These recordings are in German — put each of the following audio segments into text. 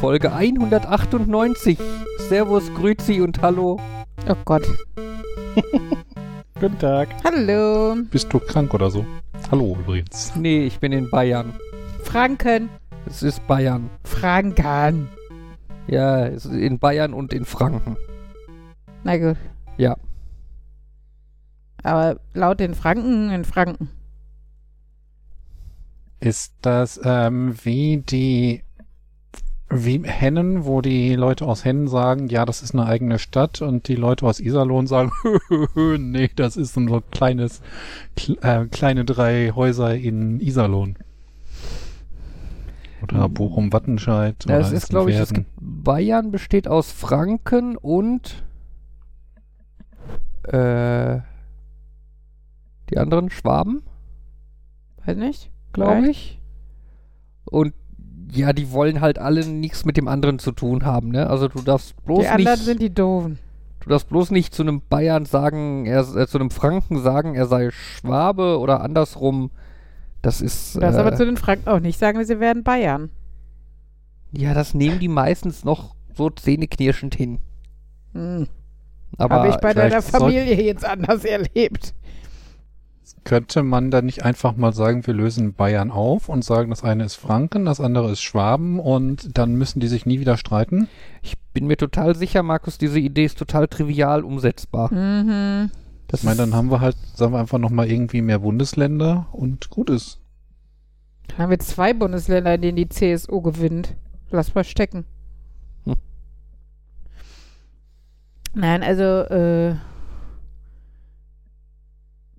Folge 198. Servus, Grüzi und Hallo. Oh Gott. Guten Tag. Hallo. Bist du krank oder so? Hallo übrigens. Nee, ich bin in Bayern. Franken. Es ist Bayern. Franken. Ja, es ist in Bayern und in Franken. Na gut. Ja. Aber laut den Franken in Franken. Ist das ähm, wie die wie Hennen, wo die Leute aus Hennen sagen, ja, das ist eine eigene Stadt und die Leute aus Iserlohn sagen, nee, das ist so ein kleines, kle äh, kleine drei Häuser in Iserlohn. Oder Bochum-Wattenscheid. Das oder ist, glaube ich, das Essen-Werden. Bayern besteht aus Franken und äh, die anderen Schwaben, Weiß nicht. glaube ich. Und ja, die wollen halt alle nichts mit dem anderen zu tun haben, ne? Also du darfst bloß Die anderen nicht, sind die Doofen. du darfst bloß nicht zu einem Bayern sagen, er äh, zu einem Franken sagen, er sei Schwabe oder andersrum. Das ist Du darfst äh, aber zu den Franken auch nicht sagen, sie werden Bayern. ja, das nehmen die meistens noch so zähneknirschend hin. Hm. Aber Habe ich bei deiner Familie jetzt anders erlebt. Könnte man dann nicht einfach mal sagen, wir lösen Bayern auf und sagen, das eine ist Franken, das andere ist Schwaben und dann müssen die sich nie wieder streiten? Ich bin mir total sicher, Markus, diese Idee ist total trivial umsetzbar. Mhm. Das Ich meine, dann haben wir halt, sagen wir einfach nochmal irgendwie mehr Bundesländer und gut ist. Dann haben wir zwei Bundesländer, in denen die CSU gewinnt. Lass mal stecken. Hm. Nein, also äh,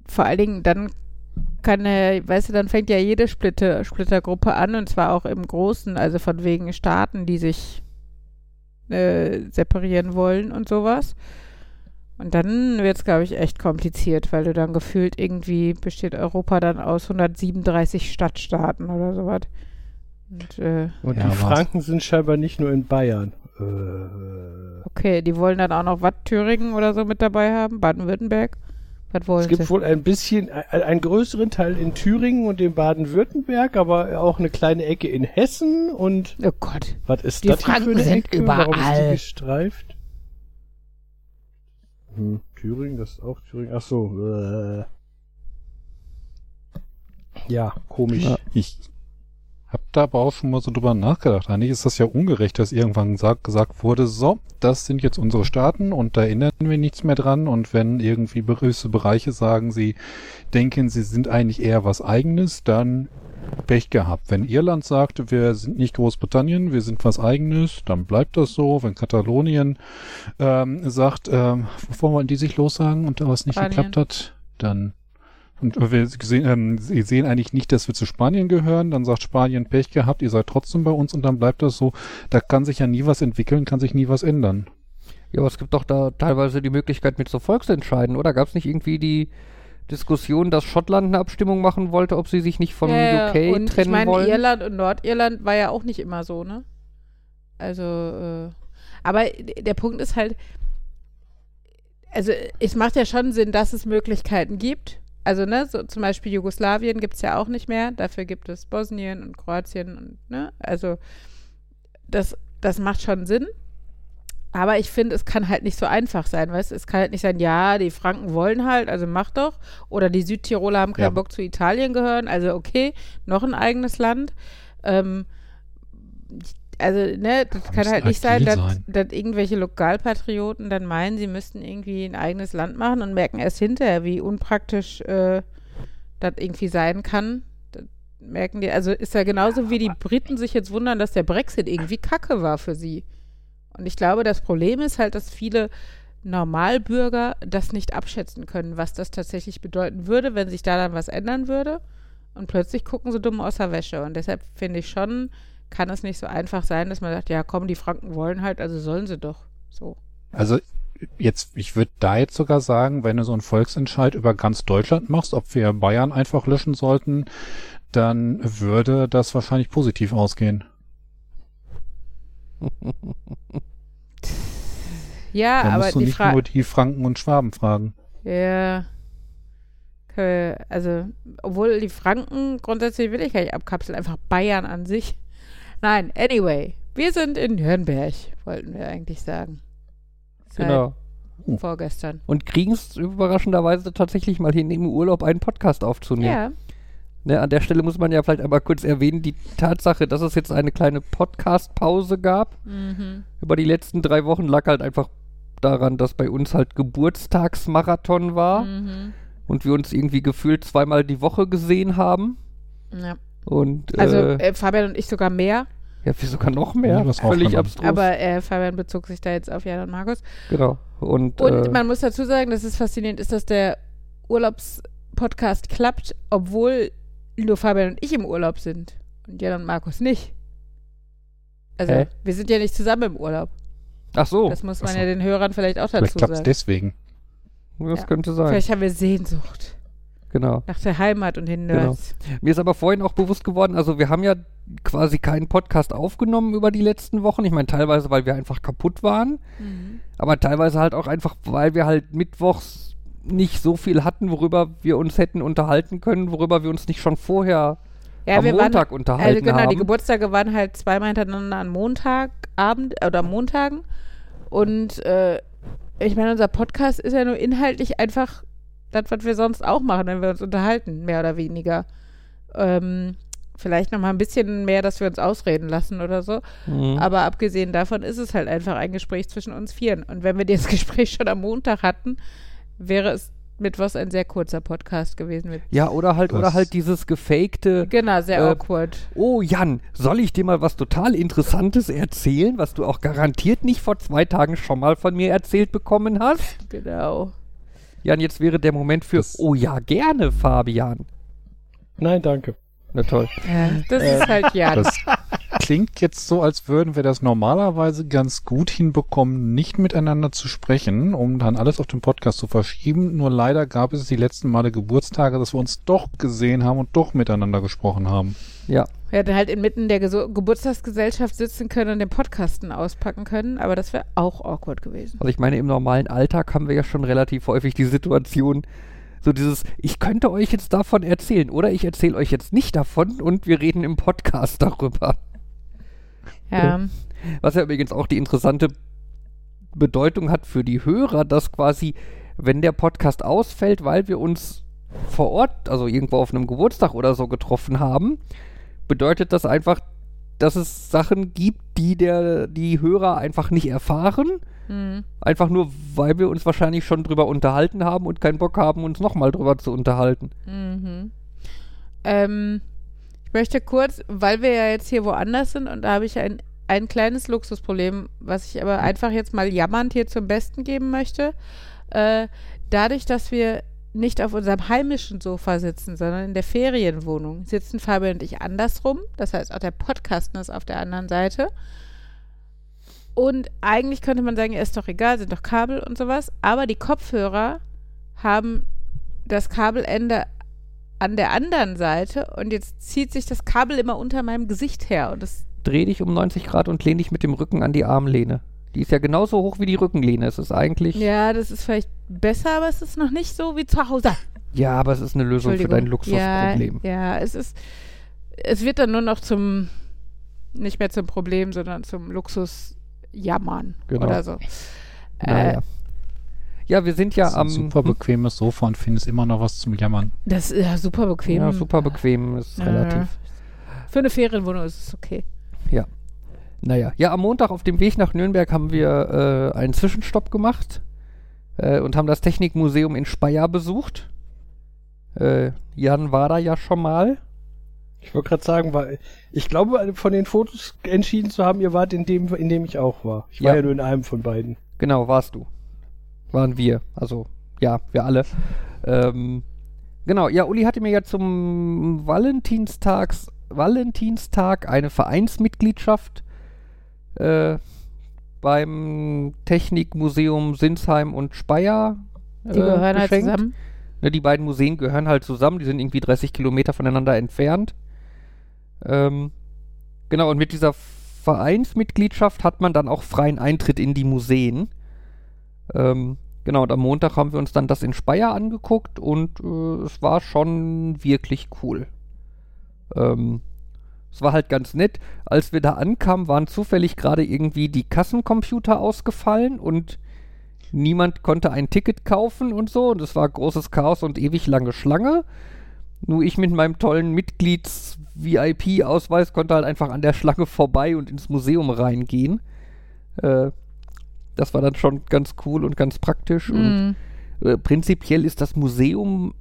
vor allen Dingen dann kann er, weißt du, dann fängt ja jede Splitter, Splittergruppe an und zwar auch im Großen, also von wegen Staaten, die sich äh, separieren wollen und sowas. Und dann wird es, glaube ich, echt kompliziert, weil du dann gefühlt irgendwie besteht Europa dann aus 137 Stadtstaaten oder sowas. Und äh, Und Ja, die war's. Franken sind scheinbar nicht nur in Bayern. Äh, okay, die wollen dann auch noch was Thüringen oder so mit dabei haben, Baden-Württemberg. Was wollen es gibt sie? wohl ein bisschen, ein- einen größeren Teil in Thüringen und in Baden-Württemberg, aber auch eine kleine Ecke in Hessen und Oh Gott. was ist Die das hier für eine sind Ecke? Warum ist überall. die gestreift? Hm, Thüringen, das ist auch Thüringen. Ach so. Äh. Ja, komisch. Ja. Ich habe da aber auch schon mal so drüber nachgedacht. Eigentlich ist das ja ungerecht, dass irgendwann gesagt, gesagt wurde, so, das sind jetzt unsere Staaten und da erinnern wir nichts mehr dran. Und wenn irgendwie gewisse Bereiche sagen, sie denken, sie sind eigentlich eher was Eigenes, dann Pech gehabt. Wenn Irland sagt, wir sind nicht Großbritannien, wir sind was Eigenes, dann bleibt das so. Wenn Katalonien ähm, sagt, ähm, wovon wollen die sich lossagen und da was nicht Spanien. geklappt hat, dann und wir sehen, ähm, sie sehen eigentlich nicht, dass wir zu Spanien gehören. Dann sagt Spanien Pech gehabt, ihr seid trotzdem bei uns und dann bleibt das so. Da kann sich ja nie was entwickeln, kann sich nie was ändern. Ja, aber es gibt doch da teilweise die Möglichkeit mit so Volksentscheiden, oder? Gab es nicht irgendwie die Diskussion, dass Schottland eine Abstimmung machen wollte, ob sie sich nicht vom Ja, UK und trennen ich meine, wollen? Irland und Nordirland war ja auch nicht immer so, ne? Also, äh, aber der Punkt ist halt, also es macht ja schon Sinn, dass es Möglichkeiten gibt. Also, ne, so zum Beispiel Jugoslawien gibt es ja auch nicht mehr. Dafür gibt es Bosnien und Kroatien und, ne, also das, das macht schon Sinn. Aber ich finde, es kann halt nicht so einfach sein, weißt? Es kann halt nicht sein, ja, die Franken wollen halt, also mach doch. Oder die Südtiroler haben keinen Ja. Bock zu Italien gehören, also okay, noch ein eigenes Land. Ähm, also, ne, das kann halt nicht sein, dass, sein? dass irgendwelche Lokalpatrioten dann meinen, sie müssten irgendwie ein eigenes Land machen und merken erst hinterher, wie unpraktisch äh, das irgendwie sein kann. Das merken die, also ist ja genauso wie die Briten sich jetzt wundern, dass der Brexit irgendwie kacke war für sie. Und ich glaube, das Problem ist halt, dass viele Normalbürger das nicht abschätzen können, was das tatsächlich bedeuten würde, wenn sich da dann was ändern würde. Und plötzlich gucken sie dumm aus der Wäsche. Und deshalb finde ich schon, kann es nicht so einfach sein, dass man sagt, ja komm, die Franken wollen halt, also sollen sie doch. So. Also jetzt, ich würde da jetzt sogar sagen, wenn du so einen Volksentscheid über ganz Deutschland machst, ob wir Bayern einfach löschen sollten, dann würde das wahrscheinlich positiv ausgehen. Ja, Da aber musst du nicht Frage. nur die Franken und Schwaben fragen. Ja. Also, obwohl die Franken grundsätzlich will ich gar nicht abkapseln, einfach Bayern an sich. Nein, anyway. Wir sind in Nürnberg, wollten wir eigentlich sagen. Seit Genau. Vorgestern. Und kriegen es überraschenderweise tatsächlich mal hin, im Urlaub einen Podcast aufzunehmen. Ja. Ne, an der Stelle muss man ja vielleicht einmal kurz erwähnen, die Tatsache, dass es jetzt eine kleine Podcast-Pause gab Mhm. über die letzten drei Wochen, lag halt einfach daran, dass bei uns halt Geburtstagsmarathon war Mhm. und wir uns irgendwie gefühlt zweimal die Woche gesehen haben. Ja. Und Also äh, äh, Fabian und ich sogar mehr, ja, wir sogar noch mehr. Ja, Völlig abstrus. aber äh, Fabian bezog sich da jetzt auf Jan und Markus. genau. Und, Und äh, man muss dazu sagen, dass es faszinierend ist, dass der Urlaubspodcast klappt, obwohl nur Fabian und ich im Urlaub sind und Jan und Markus nicht. Also, Hä? wir sind ja nicht zusammen im Urlaub. ach so, Das muss man so. ja den Hörern vielleicht auch Vielleicht dazu klappt es sagen. deswegen. das ja. könnte sein. Vielleicht haben wir Sehnsucht Genau. nach der Heimat und den Genau. Nerds. Mir ist aber vorhin auch bewusst geworden, also wir haben ja quasi keinen Podcast aufgenommen über die letzten Wochen. Ich meine, teilweise, weil wir einfach kaputt waren, Mhm. aber teilweise halt auch einfach, weil wir halt mittwochs nicht so viel hatten, worüber wir uns hätten unterhalten können, worüber wir uns nicht schon vorher Ja, am Montag waren, unterhalten also genau, haben. die Geburtstage waren halt zweimal hintereinander an Montagabend oder Montagen. Und äh, ich meine, unser Podcast ist ja nur inhaltlich einfach das, was wir sonst auch machen, wenn wir uns unterhalten, mehr oder weniger. Ähm, vielleicht noch mal ein bisschen mehr, dass wir uns ausreden lassen oder so. Mhm. Aber abgesehen davon ist es halt einfach ein Gespräch zwischen uns Vieren. Und wenn wir das Gespräch schon am Montag hatten, wäre es mittwochs ein sehr kurzer Podcast gewesen. Mit ja, oder halt, oder Das- halt dieses gefakte, genau, sehr Äh, awkward. oh Jan, soll ich dir mal was total Interessantes erzählen, was du auch garantiert nicht vor zwei Tagen schon mal von mir erzählt bekommen hast? Genau. Jan, jetzt wäre der Moment für, Das- oh ja, gerne, Fabian. Nein, danke. Na toll. Ja, das ist halt ja. Das klingt jetzt so, als würden wir das normalerweise ganz gut hinbekommen, nicht miteinander zu sprechen, um dann alles auf den Podcast zu verschieben. Nur leider gab es die letzten Male Geburtstage, dass wir uns doch gesehen haben und doch miteinander gesprochen haben. Ja, Wir hätten halt inmitten der Geso Geburtstagsgesellschaft sitzen können und den Podcasten auspacken können, aber das wäre auch awkward gewesen. Also ich meine, im normalen Alltag haben wir ja schon relativ häufig die Situation, so dieses, ich könnte euch jetzt davon erzählen oder ich erzähle euch jetzt nicht davon und wir reden im Podcast darüber. Ja. Was ja übrigens auch die interessante Bedeutung hat für die Hörer, dass quasi, wenn der Podcast ausfällt, weil wir uns vor Ort, also irgendwo auf einem Geburtstag oder so getroffen haben, bedeutet das einfach, dass es Sachen gibt, die der, die Hörer einfach nicht erfahren. Hm. Einfach nur, weil wir uns wahrscheinlich schon drüber unterhalten haben und keinen Bock haben, uns nochmal drüber zu unterhalten. Mhm. Ähm, ich möchte kurz, weil wir ja jetzt hier woanders sind und da habe ich ein, ein kleines Luxusproblem, was ich aber einfach jetzt mal jammernd hier zum Besten geben möchte. Äh, dadurch, dass wir nicht auf unserem heimischen Sofa sitzen, sondern in der Ferienwohnung, sitzen Fabian und ich andersrum. Das heißt, auch der Podcast ist auf der anderen Seite. Und eigentlich könnte man sagen, ist doch egal, sind doch Kabel und sowas. Aber die Kopfhörer haben das Kabelende an der anderen Seite und jetzt zieht sich das Kabel immer unter meinem Gesicht her und das Dreh dich um 90 Grad und lehn dich mit dem Rücken an die Armlehne. Die ist ja genauso hoch wie die Rückenlehne. Es ist eigentlich. ja, das ist vielleicht besser, aber es ist noch nicht so wie zu Hause. Ja, aber es ist eine Lösung für dein. Luxusproblem. Ja, ja, es ist es wird dann nur noch zum nicht mehr zum Problem, sondern zum Luxusjammern Genau. oder so. Naja. Äh, Ja, wir sind ja das ist am. super bequemes Sofa und findest immer noch was zum Jammern. das ist ja super bequem. Ja, super bequem, ist Ja. relativ. Für eine Ferienwohnung ist es okay. Naja, ja, am Montag auf dem Weg nach Nürnberg haben wir äh, einen Zwischenstopp gemacht äh, und haben das Technikmuseum in Speyer besucht. Äh, Jan war da ja schon mal. Ich wollte gerade sagen, weil ich glaube, von den Fotos entschieden zu haben, ihr wart in dem, in dem ich auch war. Ich war Ja. ja nur in einem von beiden. Genau, warst du. Waren wir. Also, ja, wir alle. Ähm, genau, ja, Uli hatte mir ja zum Valentinstags, Valentinstag eine Vereinsmitgliedschaft äh, beim Technikmuseum Sinsheim und Speyer äh, Die gehören halt geschenkt. zusammen. Ne, die beiden Museen gehören halt zusammen, die sind irgendwie 30 Kilometer voneinander entfernt. Ähm, genau, und mit dieser Vereinsmitgliedschaft hat man dann auch freien Eintritt in die Museen. Ähm, genau, und am Montag haben wir uns dann das in Speyer angeguckt und äh, es war schon wirklich cool. Ähm, Es war halt ganz nett. Als wir da ankamen, waren zufällig gerade irgendwie die Kassencomputer ausgefallen und niemand konnte ein Ticket kaufen und so. Und es war großes Chaos und ewig lange Schlange. Nur ich mit meinem tollen Mitglieds-VIP-Ausweis konnte halt einfach an der Schlange vorbei und ins Museum reingehen. Äh, das war dann schon ganz cool und ganz praktisch. Und Mhm. äh, prinzipiell ist das Museum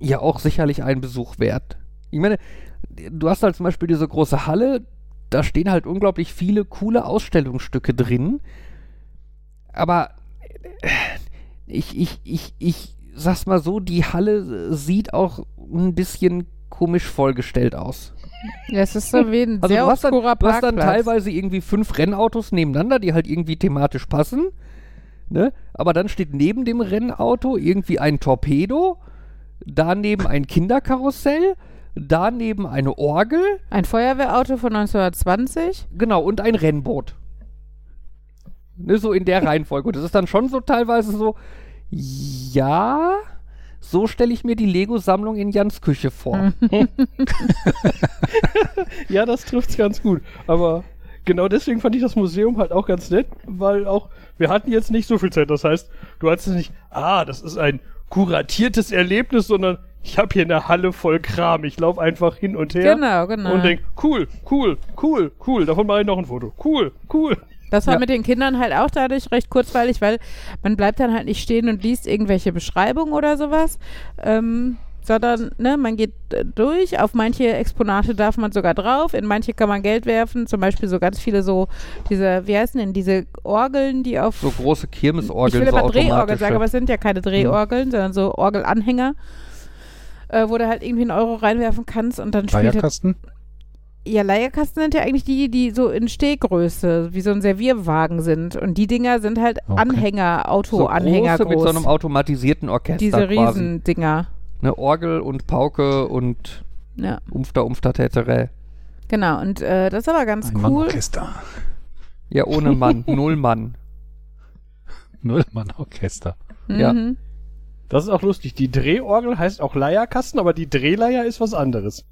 ja auch sicherlich einen Besuch wert. Ich meine, du hast halt zum Beispiel diese große Halle, da stehen halt unglaublich viele coole Ausstellungsstücke drin. Aber äh, ich, ich, ich, ich sag's mal so, die Halle sieht auch ein bisschen komisch vollgestellt aus. Ja, es ist so wie ein Also sehr du hast, dann, obskurer du hast dann Parkplatz. teilweise irgendwie fünf Rennautos nebeneinander, die halt irgendwie thematisch passen. Ne? Aber dann steht neben dem Rennauto irgendwie ein Torpedo, daneben ein Kinderkarussell, daneben eine Orgel, Ein Feuerwehrauto von 1920. genau, und ein Rennboot. Ne, so in der Reihenfolge. Und das ist dann schon so teilweise so, ja, so stelle ich mir die Lego-Sammlung in Jans Küche vor. Ja, das trifft's ganz gut. Aber genau deswegen fand ich das Museum halt auch ganz nett, weil auch, wir hatten jetzt nicht so viel Zeit. Das heißt, du hattest nicht, ah, das ist ein kuratiertes Erlebnis, sondern ich habe hier eine Halle voll Kram. Ich laufe einfach hin und her Genau, genau. und denk, cool, cool, cool, cool. Davon mache ich noch ein Foto. Cool, cool. Das war Ja. mit den Kindern halt auch dadurch recht kurzweilig, weil man bleibt dann halt nicht stehen und liest irgendwelche Beschreibungen oder sowas, ähm, sondern ne, man geht äh, durch. Auf manche Exponate darf man sogar drauf, in manche kann man Geld werfen. Zum Beispiel so ganz viele so diese, wie heißen denn diese Orgeln, die auf So große ich Kirmesorgeln, will so aber Drehorgeln automatische. sagen, aber es sind ja keine Drehorgeln, sondern so Orgelanhänger, äh, wo du halt irgendwie einen Euro reinwerfen kannst und dann spielt Leierkasten? ja, Leierkasten sind ja eigentlich die, die so in Stehgröße, wie so ein Servierwagen sind. Und die Dinger sind halt Okay. Anhänger, so Auto-Anhänger große groß. mit so einem automatisierten Orchester Diese quasi. Riesendinger. Eine Orgel und Pauke und Ja, Umfter, Umfter, Täterä. genau. Und äh, das ist aber ganz Ein cool. Mannorchester. Ja, ohne Mann, null Mann. Nullmann-Orchester. Ja. Mhm. Das ist auch lustig. Die Drehorgel heißt auch Leierkasten, aber die Drehleier ist was anderes.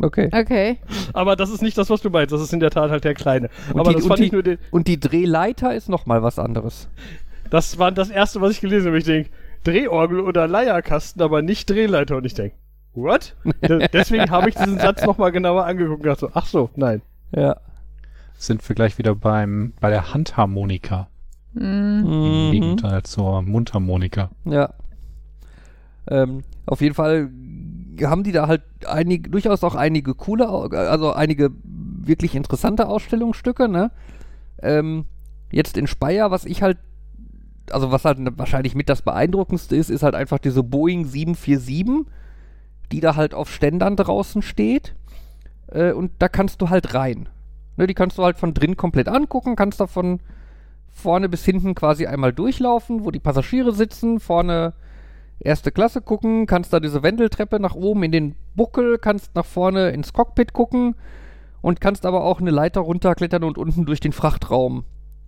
Okay. Okay. Aber das ist nicht das, was du meinst. Das ist in der Tat halt der kleine. Und aber die- das und fand die- ich nur den, Und die Drehleiter ist nochmal was anderes. Das war das erste, was ich gelesen habe. Ich denke, Drehorgel oder Leierkasten, aber nicht Drehleiter. Und ich denke, what? De- Deswegen habe ich diesen Satz nochmal genauer angeguckt und dachte so, ach so, nein. Ja. Sind wir gleich wieder beim, bei der Handharmonika. Mhm. Im Mhm. Gegenteil zur Mundharmonika. Ja. Ähm, auf jeden Fall haben die da halt einige, durchaus auch einige coole, also einige wirklich interessante Ausstellungsstücke, ne? Ähm, jetzt in Speyer, was ich halt, also was halt wahrscheinlich mit das beeindruckendste ist, ist halt einfach diese Boeing 747, die da halt auf Ständern draußen steht. Äh, und da kannst du halt rein. Ne, die kannst du halt von drin komplett angucken, kannst da von vorne bis hinten quasi einmal durchlaufen, wo die Passagiere sitzen, vorne erste Klasse gucken, kannst da diese Wendeltreppe nach oben in den Buckel, kannst nach vorne ins Cockpit gucken und kannst aber auch eine Leiter runterklettern und unten durch den Frachtraum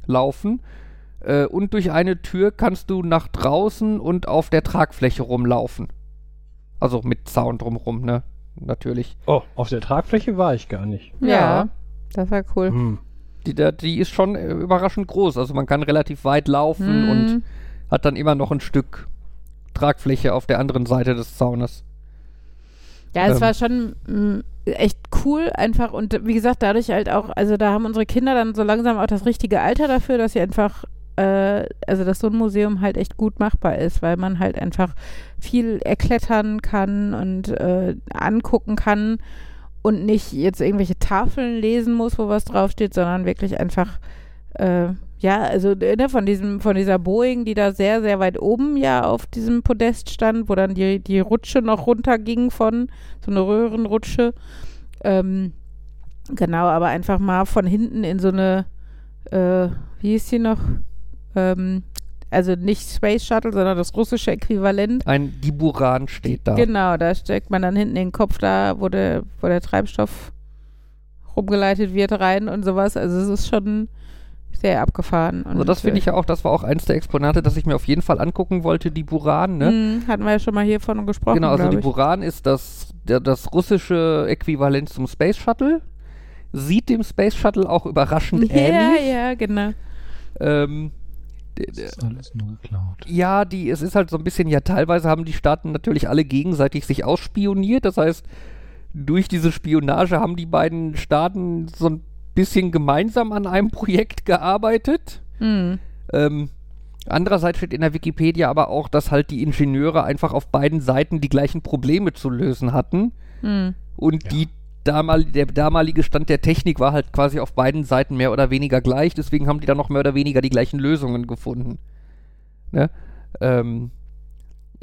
laufen. Äh, und durch eine Tür kannst du nach draußen und auf der Tragfläche rumlaufen. Also mit Zaun drumrum, ne? Natürlich. Oh, auf der Tragfläche war ich gar nicht. Ja. Ja. Das war cool. Hm. Die, die ist schon äh, überraschend groß. Also man kann relativ weit laufen Mhm. und hat dann immer noch ein Stück Tragfläche auf der anderen Seite des Zaunes. Ja, es Ähm. war schon mh, echt cool einfach und wie gesagt, dadurch halt auch, also da haben unsere Kinder dann so langsam auch das richtige Alter dafür, dass sie einfach, äh, also dass so ein Museum halt echt gut machbar ist, weil man halt einfach viel erklettern kann und äh, angucken kann und nicht jetzt irgendwelche Tafeln lesen muss, wo was draufsteht, sondern wirklich einfach äh, ja, also ne, von diesem, von dieser Boeing, die da sehr, sehr weit oben ja auf diesem Podest stand, wo dann die, die Rutsche noch runterging von, so eine Röhrenrutsche. Ähm, genau, aber einfach mal von hinten in so eine, äh, wie hieß sie noch? Ähm, also nicht Space Shuttle, sondern das russische Äquivalent. Ein Diburan steht da. Genau, da steckt man dann hinten den Kopf da, wo der, wo der Treibstoff rumgeleitet wird, rein und sowas. Also es ist schon sehr abgefahren. Also das finde äh, ich ja auch, das war auch eins der Exponate, das ich mir auf jeden Fall angucken wollte, die Buran, ne? Mhm, hatten wir ja schon mal hiervon gesprochen, genau, also die ich. Buran ist das der, das russische Äquivalent zum Space Shuttle. Sieht dem Space Shuttle auch überraschend Ja, ähnlich. ja, genau. Ähm, Das ist alles nur geklaut. ja, die, es ist halt so ein bisschen, ja, teilweise haben die Staaten natürlich alle gegenseitig sich ausspioniert. Das heißt, durch diese Spionage haben die beiden Staaten so ein bisschen gemeinsam an einem Projekt gearbeitet. Hm. Ähm, andererseits steht in der Wikipedia aber auch, dass halt die Ingenieure einfach auf beiden Seiten die gleichen Probleme zu lösen hatten. Hm. Und Ja. die damal der damalige Stand der Technik war halt quasi auf beiden Seiten mehr oder weniger gleich. Deswegen haben die dann noch mehr oder weniger die gleichen Lösungen gefunden. Ne? Ähm,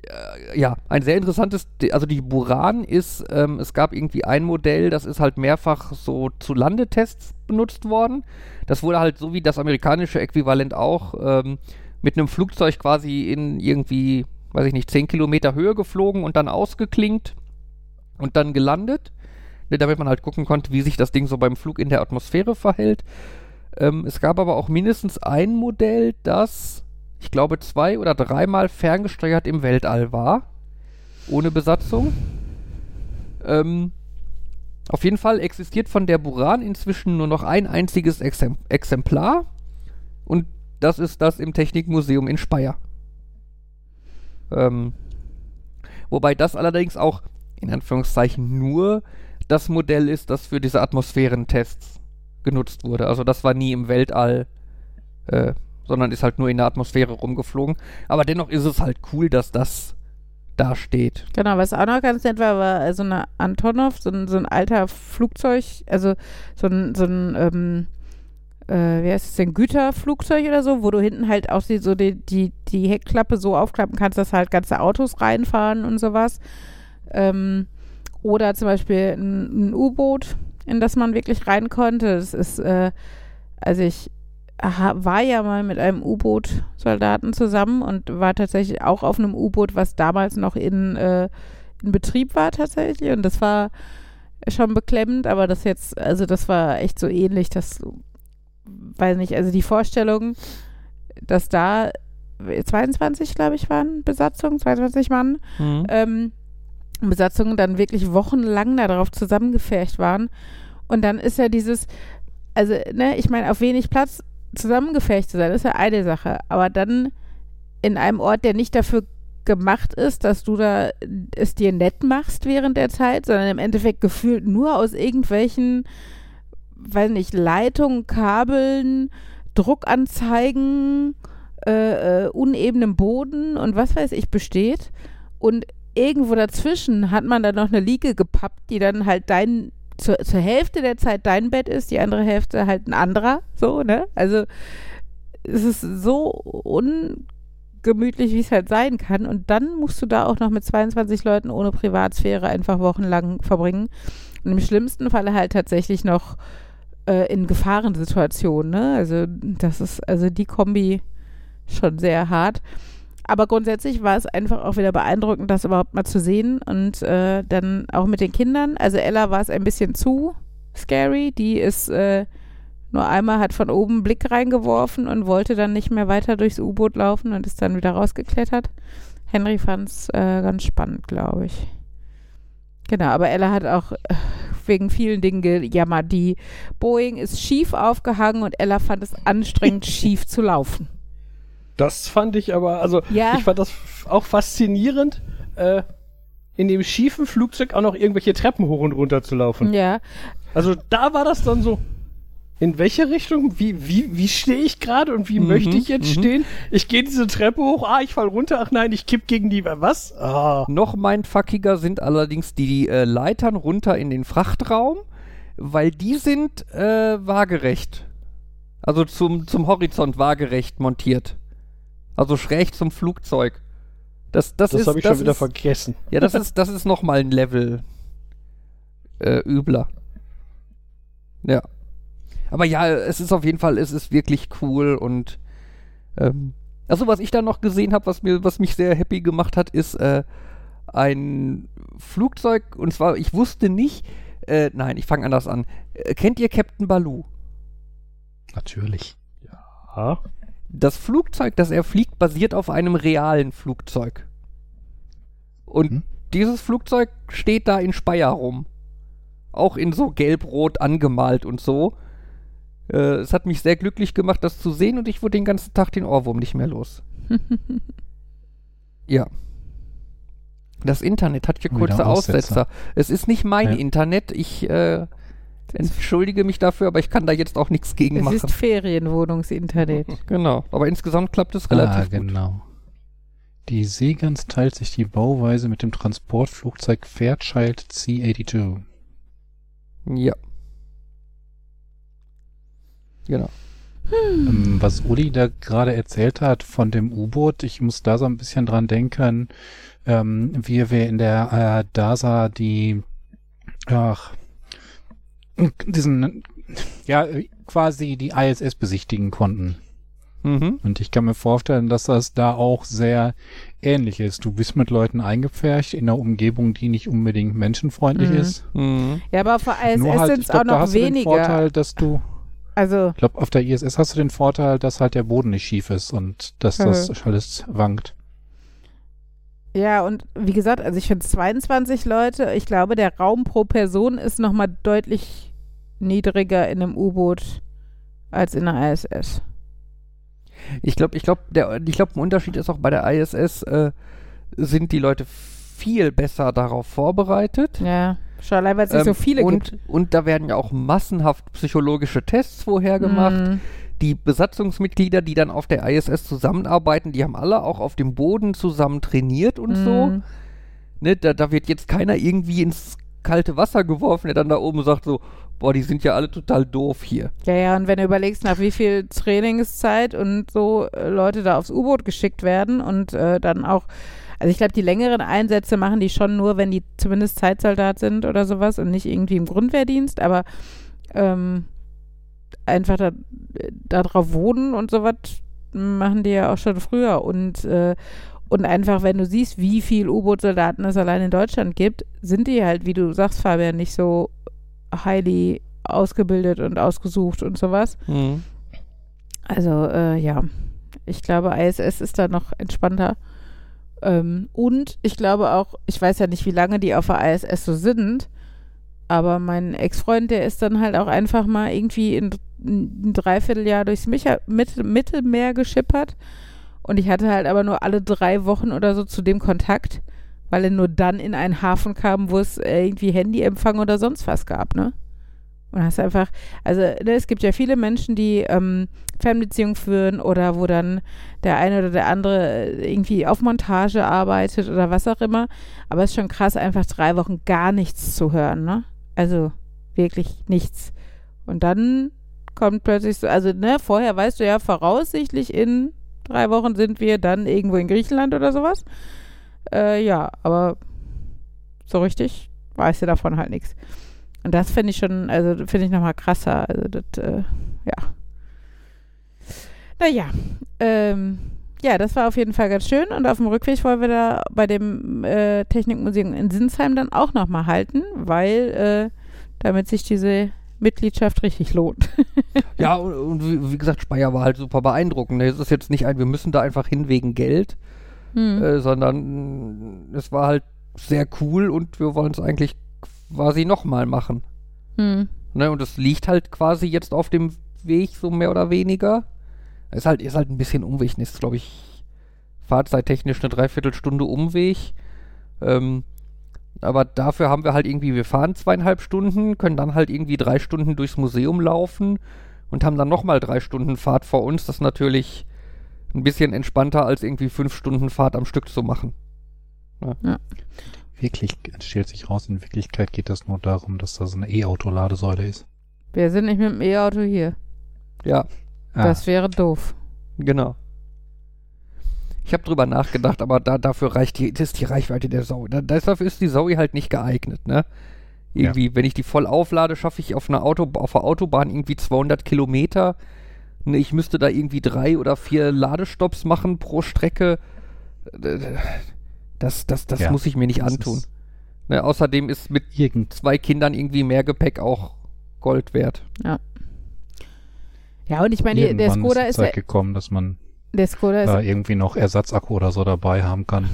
äh, ja, ein sehr interessantes, also die Buran ist, ähm, es gab irgendwie ein Modell, das ist halt mehrfach so zu Landetests benutzt worden. Das wurde halt so wie das amerikanische Äquivalent auch ähm, mit einem Flugzeug quasi in irgendwie, weiß ich nicht, 10 Kilometer Höhe geflogen und dann ausgeklingt und dann gelandet, damit man halt gucken konnte, wie sich das Ding so beim Flug in der Atmosphäre verhält. Ähm, es gab aber auch mindestens ein Modell, das, ich glaube, zwei oder dreimal ferngesteuert im Weltall war, ohne Besatzung. Ähm, auf jeden Fall existiert von der Buran inzwischen nur noch ein einziges Exemp Exemplar und das ist das im Technikmuseum in Speyer. Ähm, wobei das allerdings auch in Anführungszeichen nur das Modell ist, das für diese Atmosphärentests genutzt wurde. Also das war nie im Weltall, äh, sondern ist halt nur in der Atmosphäre rumgeflogen. Aber dennoch ist es halt cool, dass das da steht. Genau, was auch noch ganz nett war, war so eine Antonov, so ein, so ein alter Flugzeug, also so ein, so ein ähm, äh, wie heißt es denn, Güterflugzeug oder so, wo du hinten halt auch die, so die, die, die Heckklappe so aufklappen kannst, dass halt ganze Autos reinfahren und sowas. Ähm, oder zum Beispiel ein, ein U-Boot, in das man wirklich rein konnte. Das ist, äh, also ich war ja mal mit einem U-Boot-Soldaten zusammen und war tatsächlich auch auf einem U-Boot, was damals noch in, äh, in Betrieb war tatsächlich. Und das war schon beklemmend, aber das jetzt, also das war echt so ähnlich, das weiß nicht, also die Vorstellung, dass da 22, glaube ich, waren Besatzung, 22 Mann, ähm, Besatzungen dann wirklich wochenlang darauf zusammengefercht waren. Und dann ist ja dieses, also, ne, ich meine, auf wenig Platz zusammengefercht zu sein, ist ja eine Sache. Aber dann in einem Ort, der nicht dafür gemacht ist, dass du da es dir nett machst während der Zeit, sondern im Endeffekt gefühlt nur aus irgendwelchen, weiß nicht, Leitungen, Kabeln, Druckanzeigen, äh, äh, unebenem Boden und was weiß ich besteht. Und irgendwo dazwischen hat man dann noch eine Liege gepappt, die dann halt dein zur, zur Hälfte der Zeit dein Bett ist, die andere Hälfte halt ein anderer, so, ne? Also es ist so ungemütlich, wie es halt sein kann. Und dann musst du da auch noch mit 22 Leuten ohne Privatsphäre einfach wochenlang verbringen. Und im schlimmsten Falle halt tatsächlich noch äh, in Gefahrensituationen, ne? Also das ist, also die Kombi schon sehr hart. Aber grundsätzlich war es einfach auch wieder beeindruckend, das überhaupt mal zu sehen. Und äh, dann auch mit den Kindern. Also Ella war es ein bisschen zu scary. Die ist äh, nur einmal, hat von oben einen Blick reingeworfen und wollte dann nicht mehr weiter durchs U-Boot laufen und ist dann wieder rausgeklettert. Henry fand es äh, ganz spannend, glaube ich. Genau, aber Ella hat auch äh, wegen vielen Dingen gejammert. Die Boeing ist schief aufgehangen und Ella fand es anstrengend, schief zu laufen. Das fand ich aber, also Ja. ich fand das auch faszinierend, äh, in dem schiefen Flugzeug auch noch irgendwelche Treppen hoch und runter zu laufen. Ja, Also da war das dann so. In welche Richtung? Wie, wie, wie stehe ich gerade und wie Mhm, möchte ich jetzt mhm. stehen? Ich gehe diese Treppe hoch, ah, ich fall runter, ach nein, ich kipp gegen die. Was? Ah. Noch mindfuckiger sind allerdings die äh, Leitern runter in den Frachtraum, weil die sind äh, waagerecht. Also zum, zum Horizont waagerecht montiert. Also schräg zum Flugzeug. Das, das, Das ist, habe ich das schon wieder ist, vergessen. Ja, das ist, das ist nochmal ein Level äh, übler. Ja. Aber ja, es ist auf jeden Fall, es ist wirklich cool und ähm, also was ich da noch gesehen habe, was mir, was mich sehr happy gemacht hat, ist äh, ein Flugzeug und zwar, ich wusste nicht, äh, nein, ich fange anders an. Äh, kennt ihr Captain Baloo? Natürlich. Ah. Das Flugzeug, das er fliegt, basiert auf einem realen Flugzeug. Und Hm? dieses Flugzeug steht da in Speyer rum. Auch in so gelb-rot angemalt und so. Äh, es hat mich sehr glücklich gemacht, das zu sehen und ich wurde den ganzen Tag den Ohrwurm nicht mehr los. ja. Das Internet hat hier kurze Aussetzer. Aussetzer. Es ist nicht mein Ja. Internet. Ich äh, entschuldige mich dafür, aber ich kann da jetzt auch nichts gegen Es machen. ist Ferienwohnungsinternet. Genau. Aber insgesamt klappt es relativ ah, gut. genau. Die Seegans teilt sich die Bauweise mit dem Transportflugzeug Fairchild C-82. Ja. Genau. Ähm, was Uli da gerade erzählt hat von dem U-Boot, ich muss da so ein bisschen dran denken, ähm, wie wir in der äh, DASA die, ach, diesen, ja, quasi die ISS besichtigen konnten. Mhm. Und ich kann mir vorstellen, dass das da auch sehr ähnlich ist. Du bist mit Leuten eingepfercht in einer Umgebung, die nicht unbedingt menschenfreundlich Mhm. ist. Mhm. Ja, aber auf der ISS halt, sind ich es auch noch hast du den weniger. Vorteil, dass du, Also, ich glaube, auf der ISS hast du den Vorteil, dass halt der Boden nicht schief ist und dass das Mhm. alles wankt. ja, und wie gesagt, also ich finde 22 Leute, ich glaube, der Raum pro Person ist nochmal deutlich niedriger in einem U-Boot als in der ISS. Ich glaube, ich glaube, der, ich glaube, ein Unterschied ist auch bei der ISS äh, sind die Leute viel besser darauf vorbereitet. Ja, schon allein, weil es Ähm, so viele und, gibt. Und da werden ja auch massenhaft psychologische Tests vorher gemacht. Mhm. Die Besatzungsmitglieder, die dann auf der ISS zusammenarbeiten, die haben alle auch auf dem Boden zusammen trainiert und so. Mhm. Ne, da, da wird jetzt keiner irgendwie ins kalte Wasser geworfen, der dann da oben sagt so, boah, die sind ja alle total doof hier. Ja, ja, und wenn du überlegst, nach wie viel Trainingszeit und so äh, Leute da aufs U-Boot geschickt werden und äh, dann auch, also ich glaube, die längeren Einsätze machen die schon nur, wenn die zumindest Zeitsoldat sind oder sowas und nicht irgendwie im Grundwehrdienst, aber ähm, einfach da, da drauf wohnen und sowas machen die ja auch schon früher und äh, und einfach, wenn du siehst, wie viel U-Boot-Soldaten es allein in Deutschland gibt, sind die halt, wie du sagst, Fabian, nicht so highly ausgebildet und ausgesucht und sowas. Mhm. Also, äh, ja, ich glaube, ISS ist da noch entspannter. Ähm, und ich glaube auch, ich weiß ja nicht, wie lange die auf der ISS so sind, aber mein Ex-Freund, der ist dann halt auch einfach mal irgendwie in, ein Dreivierteljahr durchs Micha Mit Mittelmeer geschippert. Und ich hatte halt aber nur alle drei Wochen oder so zu dem Kontakt, weil er nur dann in einen Hafen kam, wo es äh, irgendwie Handyempfang oder sonst was gab, ne? Und hast einfach, also ne, es gibt ja viele Menschen, die ähm, Fernbeziehungen führen oder wo dann der eine oder der andere äh, irgendwie auf Montage arbeitet oder was auch immer. Aber es ist schon krass, einfach drei Wochen gar nichts zu hören, ne? Also wirklich nichts. Und dann kommt plötzlich so, also ne, vorher weißt du ja, voraussichtlich in drei Wochen sind wir dann irgendwo in Griechenland oder sowas. Äh, ja, aber so richtig weißt du davon halt nichts. Und das finde ich schon, also finde ich nochmal krasser. Also das, äh, ja. Naja, ähm, ja, das war auf jeden Fall ganz schön. Und auf dem Rückweg wollen wir da bei dem äh, Technikmuseum in Sinsheim dann auch nochmal halten, weil äh, damit sich diese Mitgliedschaft richtig lohnt. Ja, und, und wie, wie gesagt, Speyer war halt super beeindruckend. ne? Es ist jetzt nicht ein, wir müssen da einfach hin wegen Geld, Hm. äh, sondern mh, es war halt sehr cool und wir wollen es eigentlich quasi nochmal machen. Hm. Ne? Und es liegt halt quasi jetzt auf dem Weg, so mehr oder weniger. Ist halt, ist halt ein bisschen Umweg, ist, glaube ich, fahrzeittechnisch eine Dreiviertelstunde Umweg. Ähm, aber dafür haben wir halt irgendwie, wir fahren zweieinhalb Stunden, können dann halt irgendwie drei Stunden durchs Museum laufen und haben dann nochmal drei Stunden Fahrt vor uns. Das ist natürlich ein bisschen entspannter, als irgendwie fünf Stunden Fahrt am Stück zu machen. Wirklich, es stellt sich raus, in Wirklichkeit geht das nur darum, dass das eine E-Auto-Ladesäule ist. Wir sind nicht mit dem E-Auto hier. Ja, Ah, Das wäre doof. genau. Ich habe drüber nachgedacht, aber da, dafür reicht die, das ist die Reichweite der Zoe. Da, dafür ist die Zoe halt nicht geeignet, ne? Irgendwie, wenn ich die voll auflade, schaffe ich auf einer, Auto, auf der Autobahn irgendwie 200 Kilometer. Ne, ich müsste da irgendwie drei oder vier Ladestopps machen pro Strecke. Das, das, das Ja, muss ich mir nicht antun. ist Ne, außerdem ist mit irgend, zwei Kindern irgendwie mehr Gepäck auch Gold wert. Ja, und ich meine, der- der irgendwann Skoda ist ist die ja, Zeit gekommen, dass man der Skoda ist da irgendwie noch Ersatzakku oder so dabei haben kann.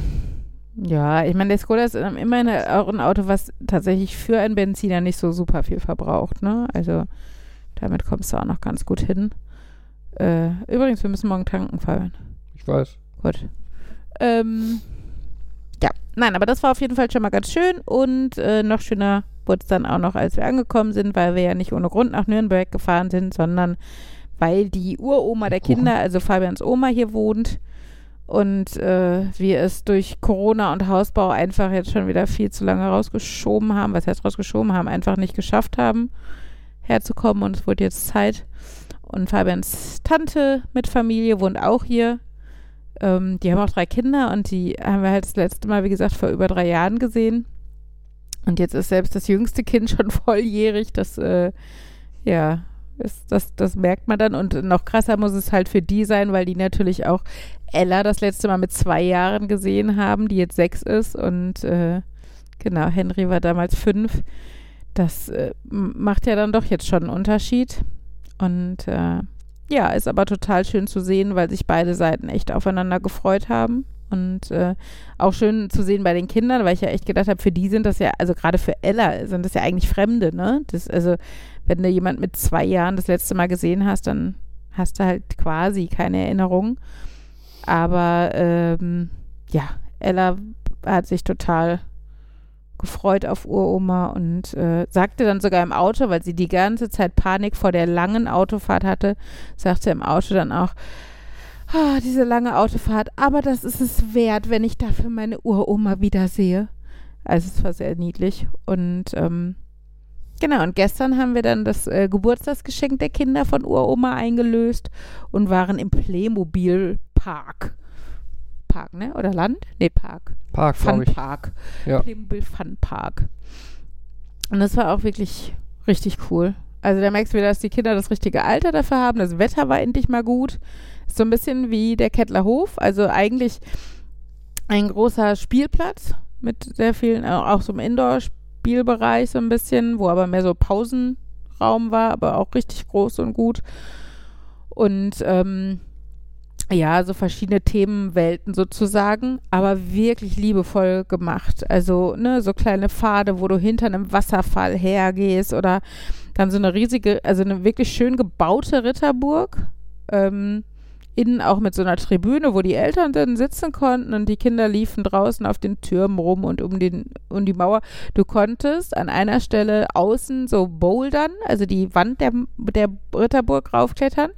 Ja, ich meine, der Skoda ist ähm, immerhin auch ein Auto, was tatsächlich für einen Benziner nicht so super viel verbraucht, ne? Also damit kommst du auch noch ganz gut hin. Äh, übrigens, wir müssen morgen tanken fallen. Ich weiß. Gut. Ähm, ja, nein, aber das war auf jeden Fall schon mal ganz schön und äh, noch schöner wurde es dann auch noch, als wir angekommen sind, weil wir ja nicht ohne Grund nach Nürnberg gefahren sind, sondern weil die Uroma der Kinder, also Fabians Oma hier wohnt und äh, wir es durch Corona und Hausbau einfach jetzt schon wieder viel zu lange rausgeschoben haben, was heißt rausgeschoben haben, einfach nicht geschafft haben, herzukommen und es wurde jetzt Zeit. Und Fabians Tante mit Familie wohnt auch hier. Ähm, die haben auch drei Kinder und die haben wir halt das letzte Mal, wie gesagt, vor über drei Jahren gesehen. Und jetzt ist selbst das jüngste Kind schon volljährig. Das, äh, ja, ist, das, das merkt man dann. Und noch krasser muss es halt für die sein, weil die natürlich auch Ella das letzte Mal mit zwei Jahren gesehen haben, die jetzt sechs ist. Und äh, genau, Henry war damals fünf. Das äh, macht ja dann doch jetzt schon einen Unterschied. Und äh, ja, ist aber total schön zu sehen, weil sich beide Seiten echt aufeinander gefreut haben. Und äh, auch schön zu sehen bei den Kindern, weil ich ja echt gedacht habe, für die sind das ja, also gerade für Ella sind das ja eigentlich Fremde, ne? Das, also, wenn du jemand mit zwei Jahren das letzte Mal gesehen hast, dann hast du halt quasi keine Erinnerung. Aber ähm, ja, Ella hat sich total gefreut auf Uroma und äh, sagte dann sogar im Auto, weil sie die ganze Zeit Panik vor der langen Autofahrt hatte, sagte im Auto dann auch, oh, diese lange Autofahrt, aber das ist es wert, wenn ich dafür meine Uroma wiedersehe. Also es war sehr niedlich und ähm, genau, und gestern haben wir dann das äh, Geburtstagsgeschenk der Kinder von Uroma eingelöst und waren im Playmobil-Park. Park, ne? Oder Land? Nee, Park. Park, Fun ich. Park. Ja. Playmobil Fun Park. Und das war auch wirklich richtig cool. Also da merkst du wieder, dass die Kinder das richtige Alter dafür haben. Das Wetter war endlich mal gut. Ist so ein bisschen wie der Kettler Hof. Also eigentlich ein großer Spielplatz mit sehr vielen, auch so im Indoor-Spielbereich so ein bisschen, wo aber mehr so Pausenraum war, aber auch richtig groß und gut. Und ähm, ja, so verschiedene Themenwelten sozusagen, aber wirklich liebevoll gemacht. Also, ne, so kleine Pfade, wo du hinter einem Wasserfall hergehst oder dann so eine riesige, also eine wirklich schön gebaute Ritterburg. Ähm, innen auch mit so einer Tribüne, wo die Eltern dann sitzen konnten und die Kinder liefen draußen auf den Türmen rum und um, den, um die Mauer. Du konntest an einer Stelle außen so bouldern, also die Wand der, der Ritterburg raufklettern.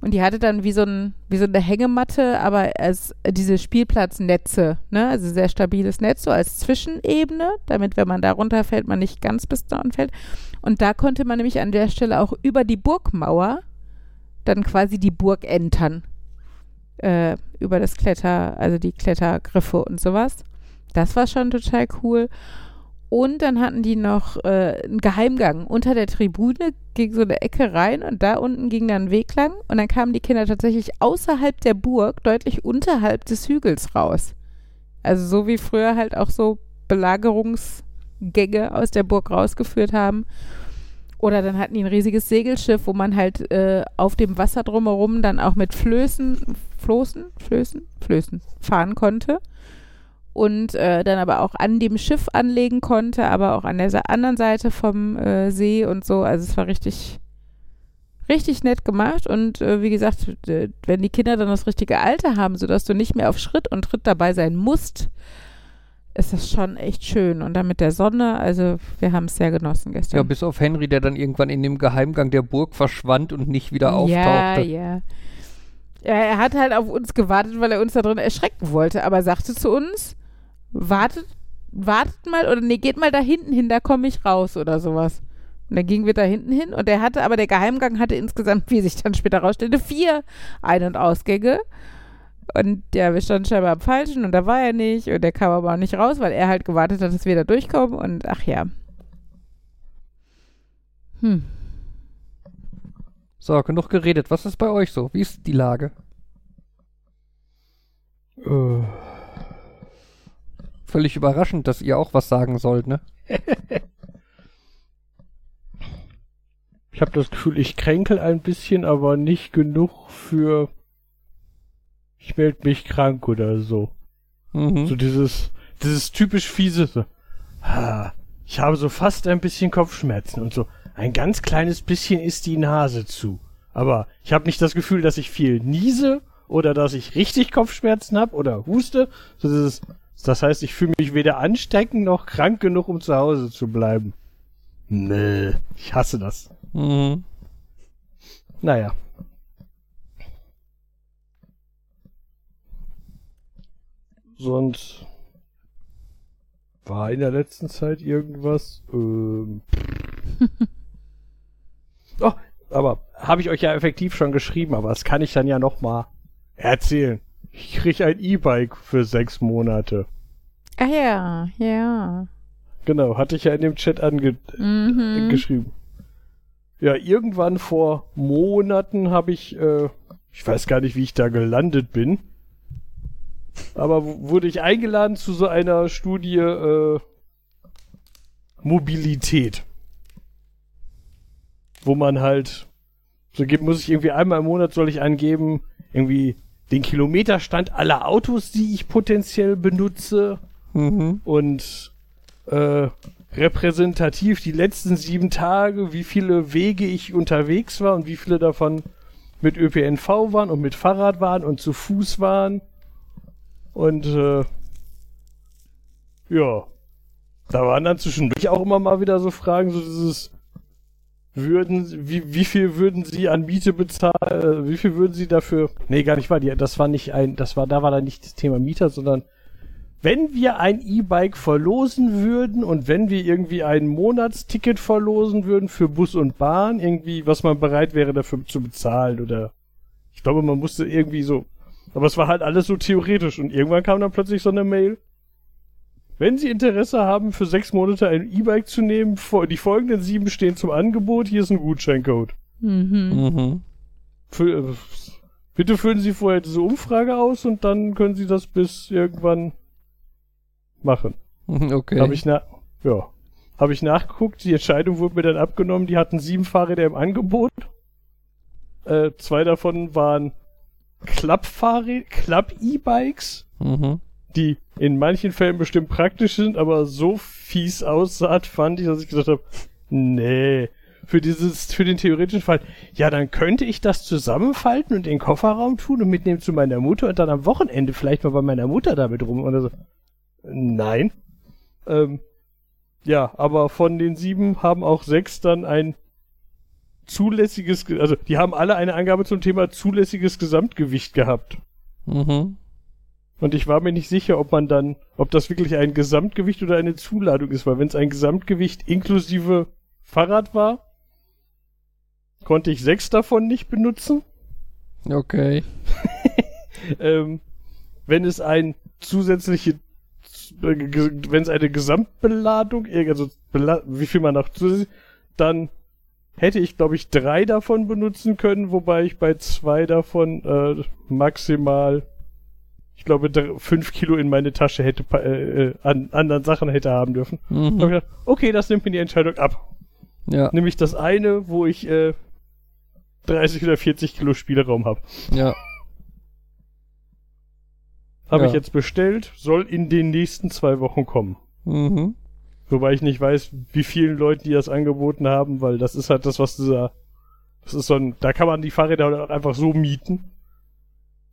Und die hatte dann wie so, ein, wie so eine Hängematte, aber als diese Spielplatznetze, ne? Also sehr stabiles Netz, so als Zwischenebene, damit, wenn man da runterfällt, man nicht ganz bis da fällt. Und da konnte man nämlich an der Stelle auch über die Burgmauer dann quasi die Burg entern. Äh, über das Kletter, also die Klettergriffe und sowas. Das war schon total cool. Und dann hatten die noch äh, einen Geheimgang. Unter der Tribüne ging so eine Ecke rein und da unten ging dann ein Weg lang. Und dann kamen die Kinder tatsächlich außerhalb der Burg, deutlich unterhalb des Hügels raus. Also so wie früher halt auch so Belagerungsgänge aus der Burg rausgeführt haben. Oder dann hatten die ein riesiges Segelschiff, wo man halt äh, auf dem Wasser drumherum dann auch mit Flößen, Floßen, Flößen, Flößen fahren konnte und äh, dann aber auch an dem Schiff anlegen konnte, aber auch an der anderen Seite vom äh, See und so. Also es war richtig, richtig nett gemacht und äh, wie gesagt, wenn die Kinder dann das richtige Alter haben, sodass du nicht mehr auf Schritt und Tritt dabei sein musst, ist das schon echt schön. Und dann mit der Sonne, also wir haben es sehr genossen gestern. Ja, bis auf Henry, der dann irgendwann in dem Geheimgang der Burg verschwand und nicht wieder auftauchte. Ja, ja. Ja, er hat halt auf uns gewartet, weil er uns da drin erschrecken wollte, aber sagte zu uns, wartet, wartet mal oder nee, geht mal da hinten hin, da komme ich raus oder sowas. Und dann gingen wir da hinten hin und der hatte, aber der Geheimgang hatte insgesamt, wie sich dann später rausstellte, vier Ein- und Ausgänge. Und ja, wir standen scheinbar am Falschen und da war er nicht und der kam aber auch nicht raus, weil er halt gewartet hat, dass wir da durchkommen und ach ja. Hm. So, genug geredet. Was ist bei euch so? Wie ist die Lage? Äh, Völlig überraschend, dass ihr auch was sagen sollt, ne? ich habe das Gefühl, ich kränkel ein bisschen, aber nicht genug für ich melde mich krank oder so. Mhm. So dieses, dieses typisch fiese, ah, ich habe so fast ein bisschen Kopfschmerzen und so ein ganz kleines bisschen ist die Nase zu. Aber ich habe nicht das Gefühl, dass ich viel niese oder dass ich richtig Kopfschmerzen habe oder huste. So dieses, das heißt, ich fühle mich weder ansteckend noch krank genug, um zu Hause zu bleiben. Nee, ich hasse das. Mhm. Naja. Sonst war in der letzten Zeit irgendwas. Ähm. oh, aber habe ich euch ja effektiv schon geschrieben, aber das kann ich dann ja noch mal erzählen. Ich krieg ein E-Bike für sechs Monate. Ah ja, ja. Genau, hatte ich ja in dem Chat angeschrieben. Mhm. Ja, irgendwann vor Monaten habe ich, äh, ich weiß gar nicht, wie ich da gelandet bin, aber wurde ich eingeladen zu so einer Studie äh, Mobilität, wo man halt, so gibt, muss ich irgendwie einmal im Monat soll ich angeben, irgendwie den Kilometerstand aller Autos, die ich potenziell benutze Mhm. und äh, repräsentativ die letzten sieben Tage, wie viele Wege ich unterwegs war und wie viele davon mit ÖPNV waren und mit Fahrrad waren und zu Fuß waren. Und äh, ja, da waren dann zwischendurch auch immer mal wieder so Fragen, so dieses würden, wie, wie viel würden Sie an Miete bezahlen, äh, wie viel würden Sie dafür, nee, gar nicht wahr, die, das war nicht ein, das war, da war dann nicht das Thema Mieter, sondern wenn wir ein E-Bike verlosen würden und wenn wir irgendwie ein Monatsticket verlosen würden für Bus und Bahn, irgendwie, was man bereit wäre dafür zu bezahlen oder ich glaube, man musste irgendwie so, aber es war halt alles so theoretisch und irgendwann kam dann plötzlich so eine Mail. Wenn Sie Interesse haben, für sechs Monate ein E-Bike zu nehmen, die folgenden sieben stehen zum Angebot, hier ist ein Gutscheincode. Mhm. Mhm. Fü- äh, bitte füllen Sie vorher diese Umfrage aus und dann können Sie das bis irgendwann machen. Okay. Habe ich na ja. Habe ich nachgeguckt, die Entscheidung wurde mir dann abgenommen, die hatten sieben Fahrräder im Angebot. Äh, zwei davon waren Klappfahrräder, Klapp-E-Bikes, mhm. Die in manchen Fällen bestimmt praktisch sind, aber so fies aussahen, fand ich, dass ich gesagt habe, nee, für dieses, für den theoretischen Fall, ja, dann könnte ich das zusammenfalten und in den Kofferraum tun und mitnehmen zu meiner Mutter und dann am Wochenende vielleicht mal bei meiner Mutter damit rum oder so. Nein. Ähm, ja, aber von den sieben haben auch sechs dann ein zulässiges, Ge- also die haben alle eine Angabe zum Thema zulässiges Gesamtgewicht gehabt. Mhm. Und ich war mir nicht sicher, ob man dann, ob das wirklich ein Gesamtgewicht oder eine Zuladung ist, weil wenn es ein Gesamtgewicht inklusive Fahrrad war, konnte ich sechs davon nicht benutzen. Okay. Ähm, wenn es ein zusätzliche, äh, wenn es eine Gesamtbeladung, äh, also wie viel man noch zusätzlich, dann hätte ich, glaube ich, drei davon benutzen können, wobei ich bei zwei davon äh, maximal, ich glaube, fünf Kilo in meine Tasche hätte äh, äh, an anderen Sachen hätte haben dürfen. Da hab ich Mhm. gedacht, okay, das nimmt mir die Entscheidung ab. Ja, Nämlich das eine, wo ich äh, 30 oder 40 Kilo Spielraum habe. ja. Habe Ja. ich jetzt bestellt, soll in den nächsten zwei Wochen kommen. Mhm. Wobei ich nicht weiß, wie vielen Leuten die das angeboten haben, weil das ist halt das, was dieser. Das ist so ein. Da kann man die Fahrräder halt auch einfach so mieten.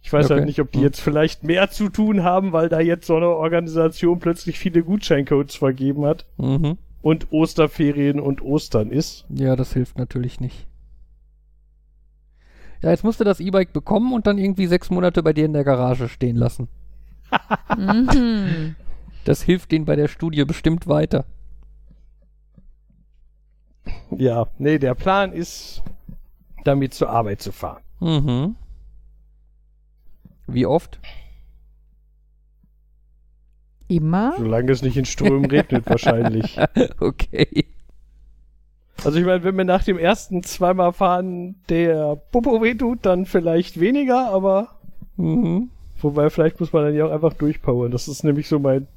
Ich weiß Okay. halt nicht, ob die Hm. jetzt vielleicht mehr zu tun haben, weil da jetzt so eine Organisation plötzlich viele Gutscheincodes vergeben hat Mhm. und Osterferien und Ostern ist. Ja, das hilft natürlich nicht. Ja, jetzt musst du das E-Bike bekommen und dann irgendwie sechs Monate bei dir in der Garage stehen lassen. Mhm. Das hilft denen bei der Studie bestimmt weiter. Ja, nee, der Plan ist, damit zur Arbeit zu fahren. Mhm. Wie oft? Immer? Solange es nicht in Strömen regnet, wahrscheinlich. okay. Also ich meine, wenn mir nach dem ersten zweimal fahren der Popo wehtut, dann vielleicht weniger, aber Mhm. wobei vielleicht muss man dann ja auch einfach durchpowern. Das ist nämlich so mein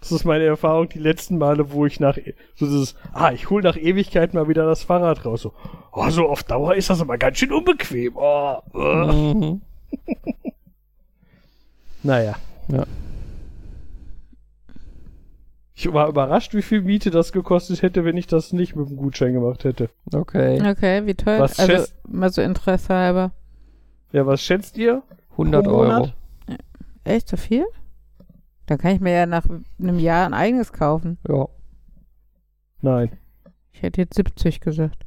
das ist meine Erfahrung die letzten Male, wo ich nach so dieses ah, ich hol nach Ewigkeit mal wieder das Fahrrad raus. So, oh, so auf Dauer ist das aber ganz schön unbequem. Oh, äh. Mhm. Naja. Ja. Ich war überrascht, wie viel Miete das gekostet hätte, wenn ich das nicht mit dem Gutschein gemacht hätte. Okay. Okay, wie teuer? Was also, schätzt- mal so Interesse halber. Ja, was schätzt ihr? 100 Pro Euro. Monat? Echt so viel? Dann kann ich mir ja nach einem Jahr ein eigenes kaufen. Ja. Nein. Ich hätte jetzt 70 gesagt.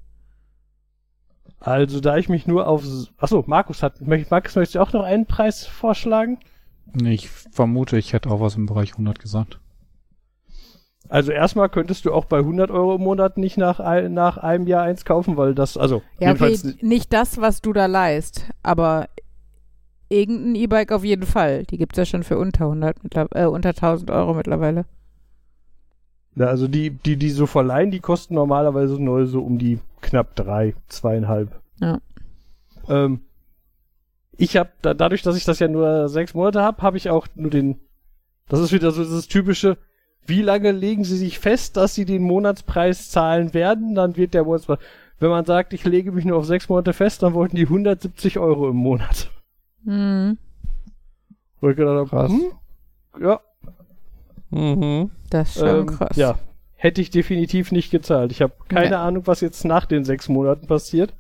Also, da ich mich nur auf. Achso, Markus hat. Markus, möchtest du auch noch einen Preis vorschlagen? Ich vermute, ich hätte auch was im Bereich 100 gesagt. Also, erstmal könntest du auch bei 100 Euro im Monat nicht nach, ein, nach einem Jahr eins kaufen, weil das. Also, Ja, okay, jedenfalls. nicht das, was du da leist, aber irgendein E-Bike auf jeden Fall. Die gibt's ja schon für unter 100, mittler- äh, unter 1000 Euro mittlerweile. Ja, also, die, die, die so verleihen, die kosten normalerweise neu so um die knapp drei, zweieinhalb. Ja. Ähm, ich habe, da, dadurch, dass ich das ja nur sechs Monate habe, habe ich auch nur den. Das ist wieder so dieses typische. Wie lange legen Sie sich fest, dass Sie den Monatspreis zahlen werden? Dann wird der Monatspreis. Wenn man sagt, ich lege mich nur auf sechs Monate fest, dann wollten die 170 Euro im Monat. Mhm. Wo ich gedacht habe, Krass. hm, ja, Mhm. Das ist schon ähm, krass. ja, hätte ich definitiv nicht gezahlt. Ich habe keine Ja. Ahnung, was jetzt nach den sechs Monaten passiert.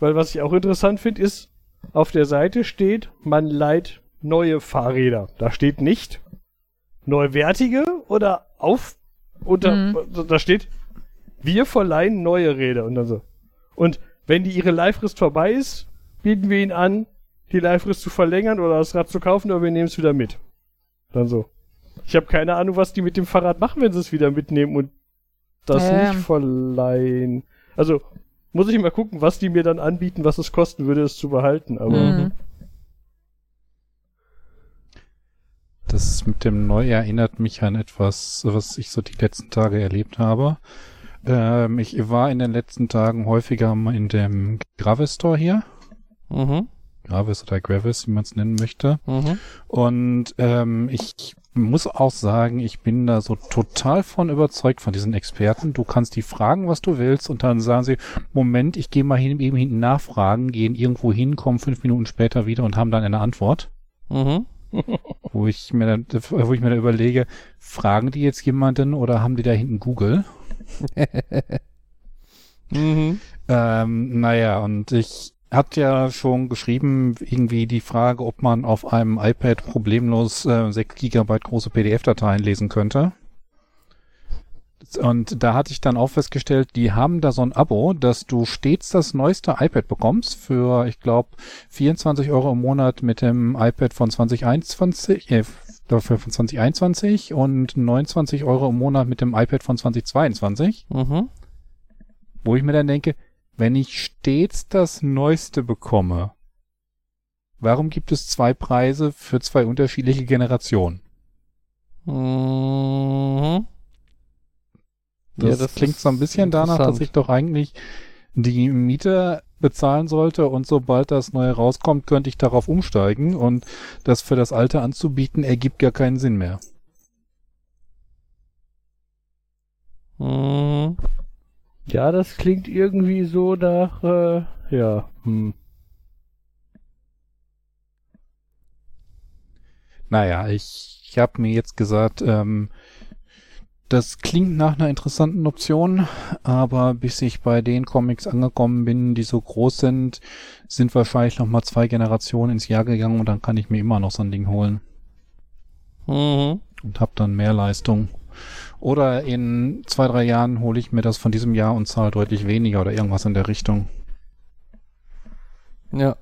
Weil was ich auch interessant finde, ist, auf der Seite steht, man leiht neue Fahrräder. Da steht nicht neuwertige oder auf unter Mhm. da steht wir verleihen neue Räder und dann so. Und wenn die ihre Leihfrist vorbei ist, bieten wir ihnen an, die Leihfrist zu verlängern oder das Rad zu kaufen, oder wir nehmen es wieder mit. Dann so. Ich habe keine Ahnung, was die mit dem Fahrrad machen, wenn sie es wieder mitnehmen und das Ja. nicht verleihen. Also muss ich mal gucken, was die mir dann anbieten, was es kosten würde, es zu behalten. Aber Mhm. Das mit dem Neu erinnert mich an etwas, was ich so die letzten Tage erlebt habe. Ähm, ich war in den letzten Tagen häufiger mal in dem Gravis Store hier. Mhm. Gravis oder Gravis, wie man es nennen möchte. Mhm. Und ähm, ich muss auch sagen, ich bin da so total von überzeugt von diesen Experten. Du kannst die fragen, was du willst, und dann sagen sie, Moment, ich gehe mal hin, eben hinten nachfragen, gehen irgendwo hin, kommen fünf Minuten später wieder und haben dann eine Antwort. Mhm. Wo ich mir dann, wo ich mir dann überlege, fragen die jetzt jemanden oder haben die da hinten Google? Mhm. Ähm, naja, und ich hatte ja schon geschrieben, irgendwie die Frage, ob man auf einem iPad problemlos äh, 6 Gigabyte große PDF-Dateien lesen könnte. Und da hatte ich dann auch festgestellt, die haben da so ein Abo, dass du stets das neueste iPad bekommst für, ich glaube, 24 Euro im Monat mit dem iPad von 2021, äh, dafür von 2021 und 29 Euro im Monat mit dem iPad von 2022 Mhm. wo ich mir dann denke, wenn ich stets das Neueste bekomme, warum gibt es zwei Preise für zwei unterschiedliche Generationen? Mhm. Das, Ja, das klingt so ein bisschen danach, dass ich doch eigentlich die Miete bezahlen sollte und sobald das Neue rauskommt, könnte ich darauf umsteigen und das für das Alte anzubieten, ergibt gar keinen Sinn mehr. Mhm. Ja, das klingt irgendwie so nach, äh, ja, hm. Naja, ich, ich habe mir jetzt gesagt, ähm, das klingt nach einer interessanten Option, aber bis ich bei den Comics angekommen bin, die so groß sind, sind wahrscheinlich noch mal zwei Generationen ins Jahr gegangen und dann kann ich mir immer noch so ein Ding holen Mhm. und habe dann mehr Leistung. Oder in zwei, drei Jahren hole ich mir das von diesem Jahr und zahle deutlich weniger oder irgendwas in der Richtung. Ja.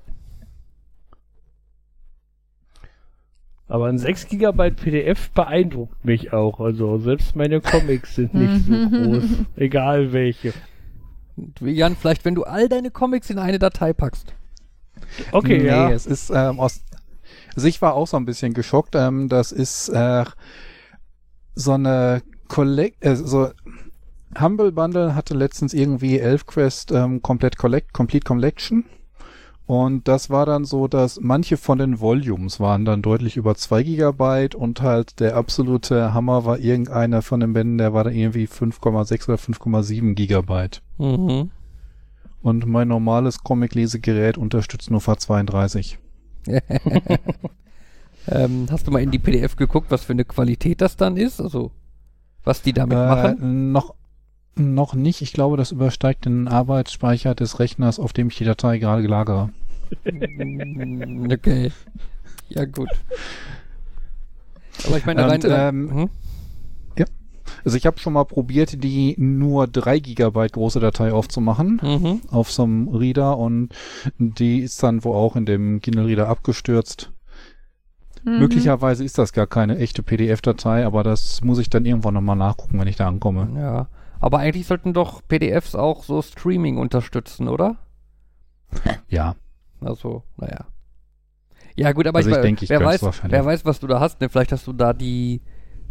Aber ein 6 GB PDF beeindruckt mich auch. Also selbst meine Comics sind nicht so groß. Egal welche. Jan, vielleicht, wenn du all deine Comics in eine Datei packst. Okay, nee, ja. es ist ähm, aus. Also ich war auch so ein bisschen geschockt. Ähm, das ist äh, so eine Collect, äh, so Humble Bundle hatte letztens irgendwie Elfquest ähm, komplett Collect, Complete Collection. Und das war dann so, dass manche von den Volumes waren dann deutlich über zwei Gigabyte und halt der absolute Hammer war irgendeiner von den Bänden, der war dann irgendwie 5,6 oder 5,7 Gigabyte. Mhm. Und mein normales Comic-Lesegerät unterstützt nur V32. ähm, hast du mal in die PDF geguckt, was für eine Qualität das dann ist? Also was die damit Äh, machen? noch, noch nicht. Ich glaube, das übersteigt den Arbeitsspeicher des Rechners, auf dem ich die Datei gerade gelagere. Mm, okay. Ja, gut. Aber ich meine, rein. Und, ähm, hm? Also ich habe schon mal probiert, die nur 3 Gigabyte große Datei aufzumachen Mhm. auf so einem Reader und die ist dann wohl auch in dem Kindle Reader abgestürzt. Mhm. Möglicherweise ist das gar keine echte PDF-Datei, aber das muss ich dann irgendwann nochmal nachgucken, wenn ich da ankomme. Ja. Aber eigentlich sollten doch PDFs auch so Streaming unterstützen, oder? Ja, Also, naja. Ja, gut, aber Also ich, ich denke, ich wer, weiß, wer weiß, was du da hast. Ne? Vielleicht hast du da die,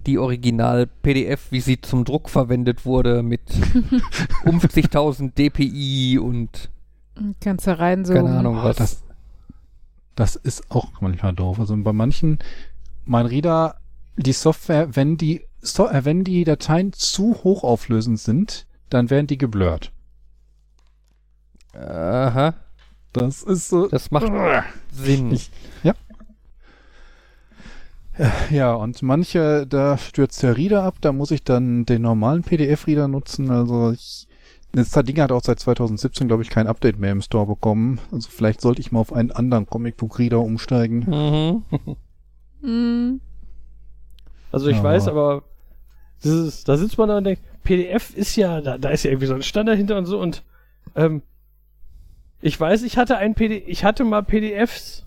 die Original-PDF, wie sie zum Druck verwendet wurde, mit 50.000 dpi und Kannst du rein so. keine Ahnung Oh, was. das, das ist auch manchmal doof. Also bei manchen, mein Reader, die Software, wenn die, so, äh, wenn die Dateien zu hochauflösend sind, dann werden die geblurrt. Aha, Das ist so. das macht Sinn. Ich- ja. Ja, und manche, da stürzt der Reader ab, da muss ich dann den normalen PDF-Reader nutzen. Also ich, das Ding hat auch seit 2017, glaube ich, kein Update mehr im Store bekommen. Also vielleicht sollte ich mal auf einen anderen Comicbook-Reader umsteigen. Mhm. Mhm. Also ich Ja. weiß, aber das ist, da sitzt man da und denkt, PDF ist ja, da, da ist ja irgendwie so ein Standard hinter und so und ähm, ich weiß, ich hatte ein PDF, ich hatte mal PDFs,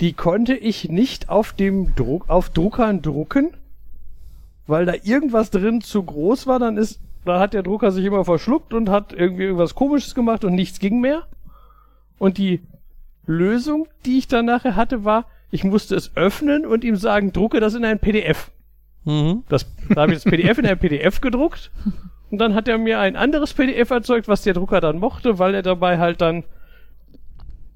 die konnte ich nicht auf dem Druck, auf Druckern drucken, weil da irgendwas drin zu groß war, dann ist, da hat der Drucker sich immer verschluckt und hat irgendwie irgendwas komisches gemacht und nichts ging mehr. Und die Lösung, die ich dann nachher hatte, war, ich musste es öffnen und ihm sagen, drucke das in ein PDF. Mhm. Das, da habe ich das PDF in ein PDF gedruckt und dann hat er mir ein anderes PDF erzeugt, was der Drucker dann mochte, weil er dabei halt dann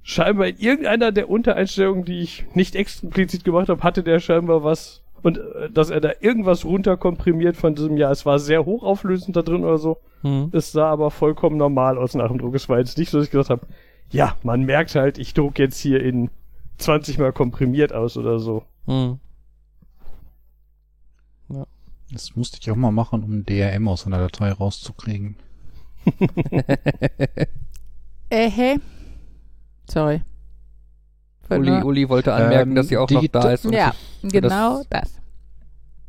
scheinbar in irgendeiner der Untereinstellungen, die ich nicht explizit gemacht habe, hatte der scheinbar was und äh, dass er da irgendwas runterkomprimiert von diesem Jahr. Es war sehr hochauflösend da drin oder so. Mhm. Es sah aber vollkommen normal aus nach dem Druck. Es war jetzt nicht so, dass ich gesagt habe, ja, man merkt halt, ich druck jetzt hier in 20 mal komprimiert aus oder so. Mhm. Das musste ich auch mal machen, um DRM aus einer Datei rauszukriegen. Äh, hey. Sorry. Uli, nur- Uli wollte anmerken, Ähm, dass sie auch noch da ist. und Ja, genau das.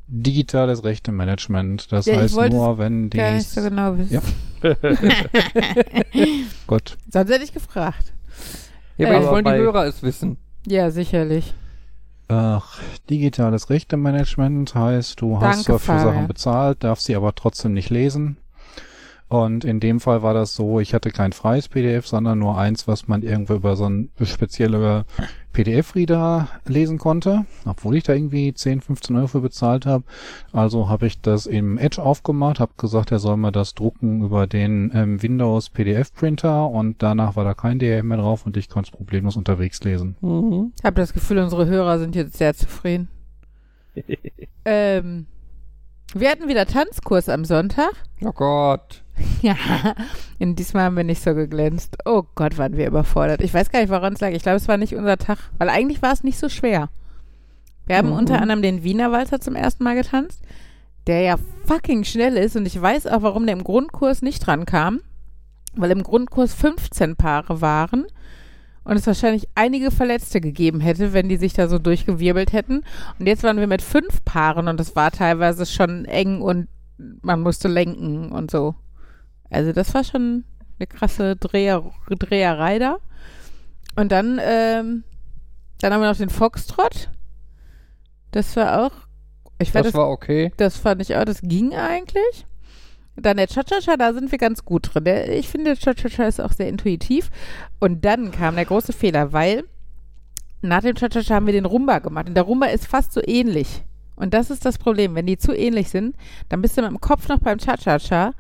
Digitales Rechtemanagement. Das Ja, heißt nur, wenn die. Gar nicht so genau wissen. Ja. Gott. Sonst hätte ich gefragt. Ja, aber jetzt Aber wollen die Hörer es wissen. Ja, sicherlich. Ach, digitales Rechtemanagement heißt, du hast Danke, zwar für Fabian. Sachen bezahlt, darfst sie aber trotzdem nicht lesen. Und in dem Fall war das so, ich hatte kein freies PDF, sondern nur eins, was man irgendwo über so einen speziellen PDF-Reader lesen konnte, obwohl ich da irgendwie 10, 15 Euro für bezahlt habe. Also habe ich das im Edge aufgemacht, habe gesagt, er soll mir das drucken über den ähm, Windows PDF-Printer und danach war da kein DRM mehr drauf und ich konnte es problemlos unterwegs lesen. Mhm. Ich habe das Gefühl, unsere Hörer sind jetzt sehr zufrieden. ähm, wir hatten wieder Tanzkurs am Sonntag. Oh Gott. Ja, und diesmal haben wir nicht so geglänzt. Oh Gott, waren wir überfordert. Ich weiß gar nicht, woran es lag. Ich glaube, es war nicht unser Tag, weil eigentlich war es nicht so schwer. Wir haben Mhm. unter anderem den Wiener Walzer zum ersten Mal getanzt, der ja fucking schnell ist und ich weiß auch, warum der im Grundkurs nicht dran kam, weil im Grundkurs 15 Paare waren und es wahrscheinlich einige Verletzte gegeben hätte, wenn die sich da so durchgewirbelt hätten. Und jetzt waren wir mit fünf Paaren und es war teilweise schon eng und man musste lenken und so. Also das war schon eine krasse Dreher, Dreherei da. Und dann, ähm, dann haben wir noch den Foxtrot. Das war auch, ich Das das, war okay. das fand ich auch, das ging eigentlich. Dann der Cha-Cha-Cha, da sind wir ganz gut drin. Der, ich finde, der Cha-Cha-Cha ist auch sehr intuitiv. Und dann kam der große Fehler, weil nach dem Cha-Cha-Cha haben wir den Rumba gemacht. Und der Rumba ist fast so ähnlich. Und das ist das Problem. Wenn die zu ähnlich sind, dann bist du mit dem Kopf noch beim Cha-Cha-Cha,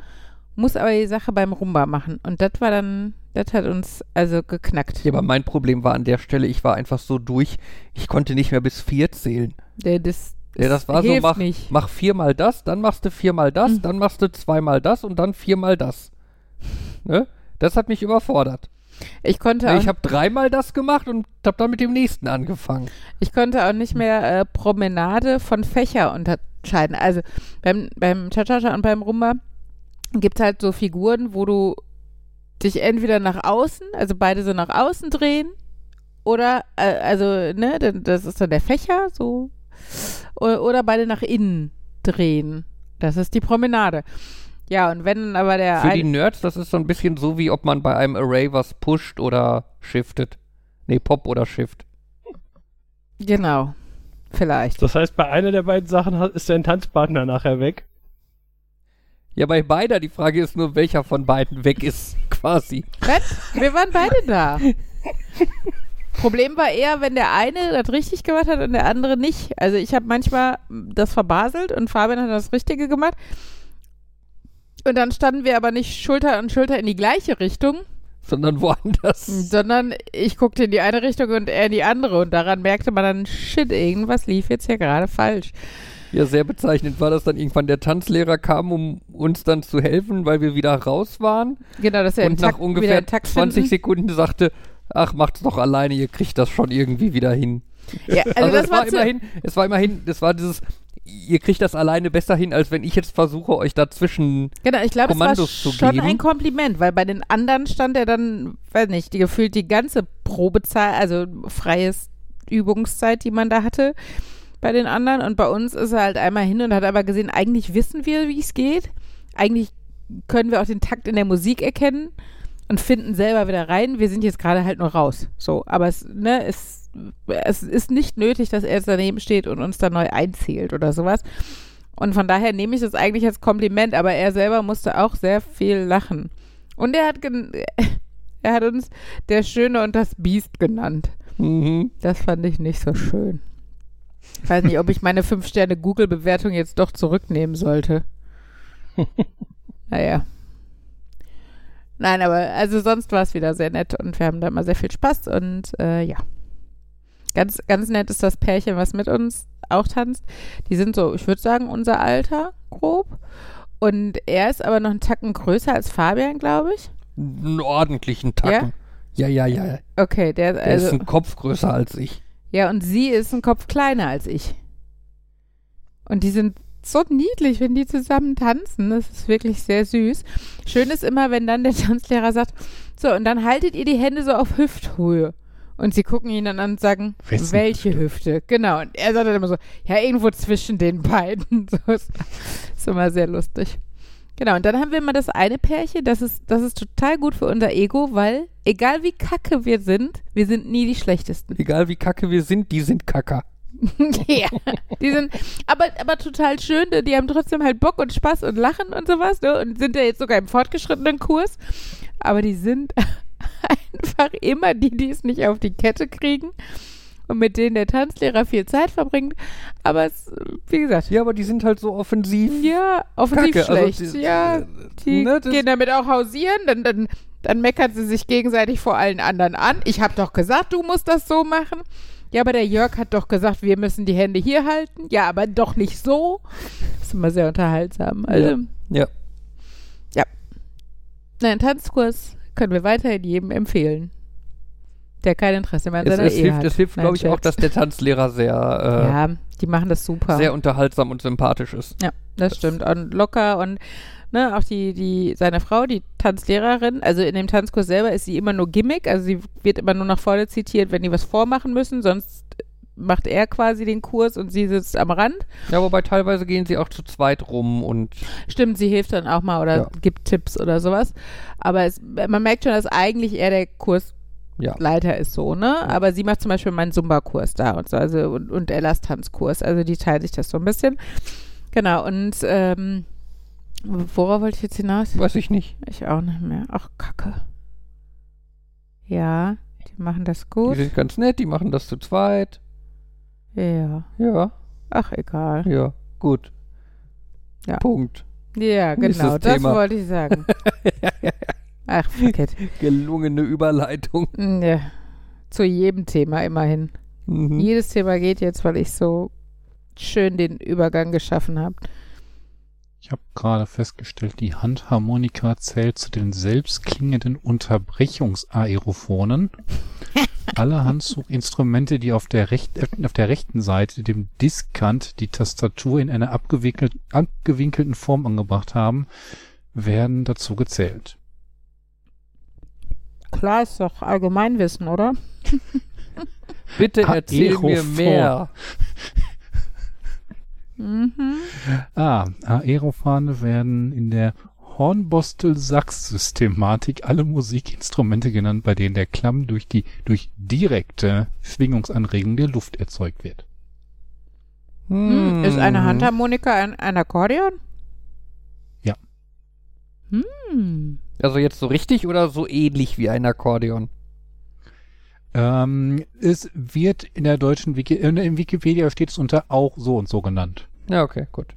muss aber die Sache beim Rumba machen. Und das war dann, das hat uns also geknackt. Ja, aber mein Problem war an der Stelle, ich war einfach so durch, ich konnte nicht mehr bis vier zählen. Der, das, Ja, das war so, mach, nicht. mach viermal das, dann machst du viermal das, Mhm. dann machst du zweimal das und dann viermal das. Ne? Das hat mich überfordert. Ich konnte Nee, auch ich habe dreimal das gemacht und habe dann mit dem nächsten angefangen. Ich konnte auch nicht mehr äh, Promenade von Fächer unterscheiden. Also beim, beim Cha-Cha-Cha und beim Rumba gibt es halt so Figuren, wo du dich entweder nach außen, also beide so nach außen drehen, oder, äh, also, ne, das ist dann der Fächer, so, oder, oder beide nach innen drehen. Das ist die Promenade. Ja, und wenn aber der Für die Nerds, das ist so ein bisschen so, wie ob man bei einem Array was pusht oder shiftet. Nee, Pop oder Shift. Genau. Vielleicht. Das heißt, bei einer der beiden Sachen ist dein Tanzpartner nachher weg. Ja, bei beider, die Frage ist nur, welcher von beiden weg ist, quasi. Was? Wir waren beide da. Problem war eher, wenn der eine das richtig gemacht hat und der andere nicht. Also ich habe manchmal das verbaselt und Fabian hat das Richtige gemacht. Und dann standen wir aber nicht Schulter an Schulter in die gleiche Richtung, Sondern woanders. sondern ich guckte in die eine Richtung und er in die andere. Und daran merkte man dann, shit, irgendwas lief jetzt hier gerade falsch. Ja, sehr bezeichnend war das dann irgendwann. Der Tanzlehrer kam, um uns dann zu helfen, weil wir wieder raus waren. Genau, dass er und nach Takt, ungefähr im Takt 20 finden. Sekunden sagte, ach, macht's doch alleine, ihr kriegt das schon irgendwie wieder hin. Ja, also, Also, das es war immerhin, es war immerhin, das war dieses, ihr kriegt das alleine besser hin, als wenn ich jetzt versuche, euch dazwischen. Genau, ich glaube, es war Kommandos zu schon geben. ein Kompliment, weil bei den anderen stand er dann, weiß nicht, die gefühlt die ganze Probezeit, also freies Übungszeit, die man da hatte bei den anderen. Und bei uns ist er halt einmal hin und hat aber gesehen, eigentlich wissen wir, wie es geht. Eigentlich können wir auch den Takt in der Musik erkennen und finden selber wieder rein. Wir sind jetzt gerade halt nur raus. So, aber es, ne, es, es ist nicht nötig, dass er jetzt daneben steht und uns da neu einzählt oder sowas. Und von daher nehme ich das eigentlich als Kompliment, aber er selber musste auch sehr viel lachen. Und er hat, gen- er hat uns der Schöne und das Biest genannt. Mhm. Das fand ich nicht so schön. Ich weiß nicht, ob ich meine 5-Sterne-Google-Bewertung jetzt doch zurücknehmen sollte. naja. Nein, aber also sonst war es wieder sehr nett und wir haben da immer sehr viel Spaß und äh, ja. Ganz, ganz nett ist das Pärchen, was mit uns auch tanzt. Die sind so, ich würde sagen, unser Alter, grob. Und er ist aber noch einen Tacken größer als Fabian, glaube ich. Einen ordentlichen Tacken. Ja, ja, ja. ja. Okay, der, Der also, ist ein Kopf größer als ich. Ja, und sie ist ein Kopf kleiner als ich. Und die sind so niedlich, wenn die zusammen tanzen. Das ist wirklich sehr süß. Schön ist immer, wenn dann der Tanzlehrer sagt, so, und dann haltet ihr die Hände so auf Hüfthöhe. Und sie gucken ihn dann an und sagen, Wessen welche Hüfte? Genau. Und er sagt dann immer so, ja, irgendwo zwischen den beiden. So ist, ist immer sehr lustig. Genau, und dann haben wir immer das eine Pärchen, das ist, das ist total gut für unser Ego, weil egal wie kacke wir sind, wir sind nie die Schlechtesten. Egal wie kacke wir sind, die sind Kacker. ja, die sind aber, aber total schön, ne? die haben trotzdem halt Bock und Spaß und Lachen und sowas ne? und sind ja jetzt sogar im fortgeschrittenen Kurs, aber die sind einfach immer die, die es nicht auf die Kette kriegen und mit denen der Tanzlehrer viel Zeit verbringt, aber es, wie gesagt, Ja, aber die sind halt so offensiv. ja, offensiv Kacke. Also, schlecht, die- ja, die ne, gehen damit auch hausieren, dann, dann, dann meckern sie sich gegenseitig vor allen anderen an. Ich habe doch gesagt, du musst das so machen. Ja, aber der Jörg hat doch gesagt, wir müssen die Hände hier halten. Ja, aber doch nicht so. Das ist immer sehr unterhaltsam. Also, Ja. nein, Tanzkurs können wir weiterhin jedem empfehlen, der kein Interesse mehr an Es, seiner es Ehe hilft, hat. es hilft glaube ich, auch, dass der Tanzlehrer sehr, äh, Ja, die machen das super. sehr unterhaltsam und sympathisch ist. Ja, das, stimmt. Und locker und ne, auch die, die, seine Frau, die Tanzlehrerin, also in dem Tanzkurs selber ist sie immer nur Gimmick, also sie wird immer nur nach vorne zitiert, wenn die was vormachen müssen, sonst macht er quasi den Kurs und sie sitzt am Rand. Ja, wobei teilweise gehen sie auch zu zweit rum und Stimmt, sie hilft dann auch mal oder Ja. gibt Tipps oder sowas. Aber es, man merkt schon, dass eigentlich er der Kursleiter ja. ist so, ne? Aber sie macht zum Beispiel meinen Zumba-Kurs da und so, also und, und Ellas Tanzkurs. Also die teilt sich das so ein bisschen. Genau, und ähm, worauf wollte ich jetzt hinaus? Weiß ich nicht. Ich auch nicht mehr. Ach, Kacke. Ja, die machen das Die gut. sind ganz nett, die machen das zu zweit. Ja. Ja, Ach, egal. ja, gut. Ja. Punkt. Ja, genau, das Thema. wollte ich sagen. Ach, fuck it. Gelungene Überleitung. Ja. Zu jedem Thema immerhin. Mhm. Jedes Thema geht jetzt, weil ich so schön den Übergang geschaffen habe. Ich habe gerade festgestellt, die Handharmonika zählt zu den selbstklingenden Unterbrechungsaerophonen. Alle Handzuginstrumente, die auf der, recht, auf der rechten Seite dem Diskant die Tastatur in einer abgewinkelt, abgewinkelten Form angebracht haben, werden dazu gezählt. Klar, ist doch Allgemeinwissen, oder? Bitte erzähl mir mehr. Mhm. Ah, Aerophane werden in der Hornbostel-Sachs-Systematik alle Musikinstrumente genannt, bei denen der Klamm durch die durch direkte Schwingungsanregung der Luft erzeugt wird. Hm. Ist eine Hm. Handharmonika ein, ein Akkordeon? Ja. Hm. Also jetzt so richtig oder so ähnlich wie ein Akkordeon? Ähm, es wird in der deutschen Wiki äh, in Wikipedia steht es unter auch so und so genannt. Ja, okay, gut.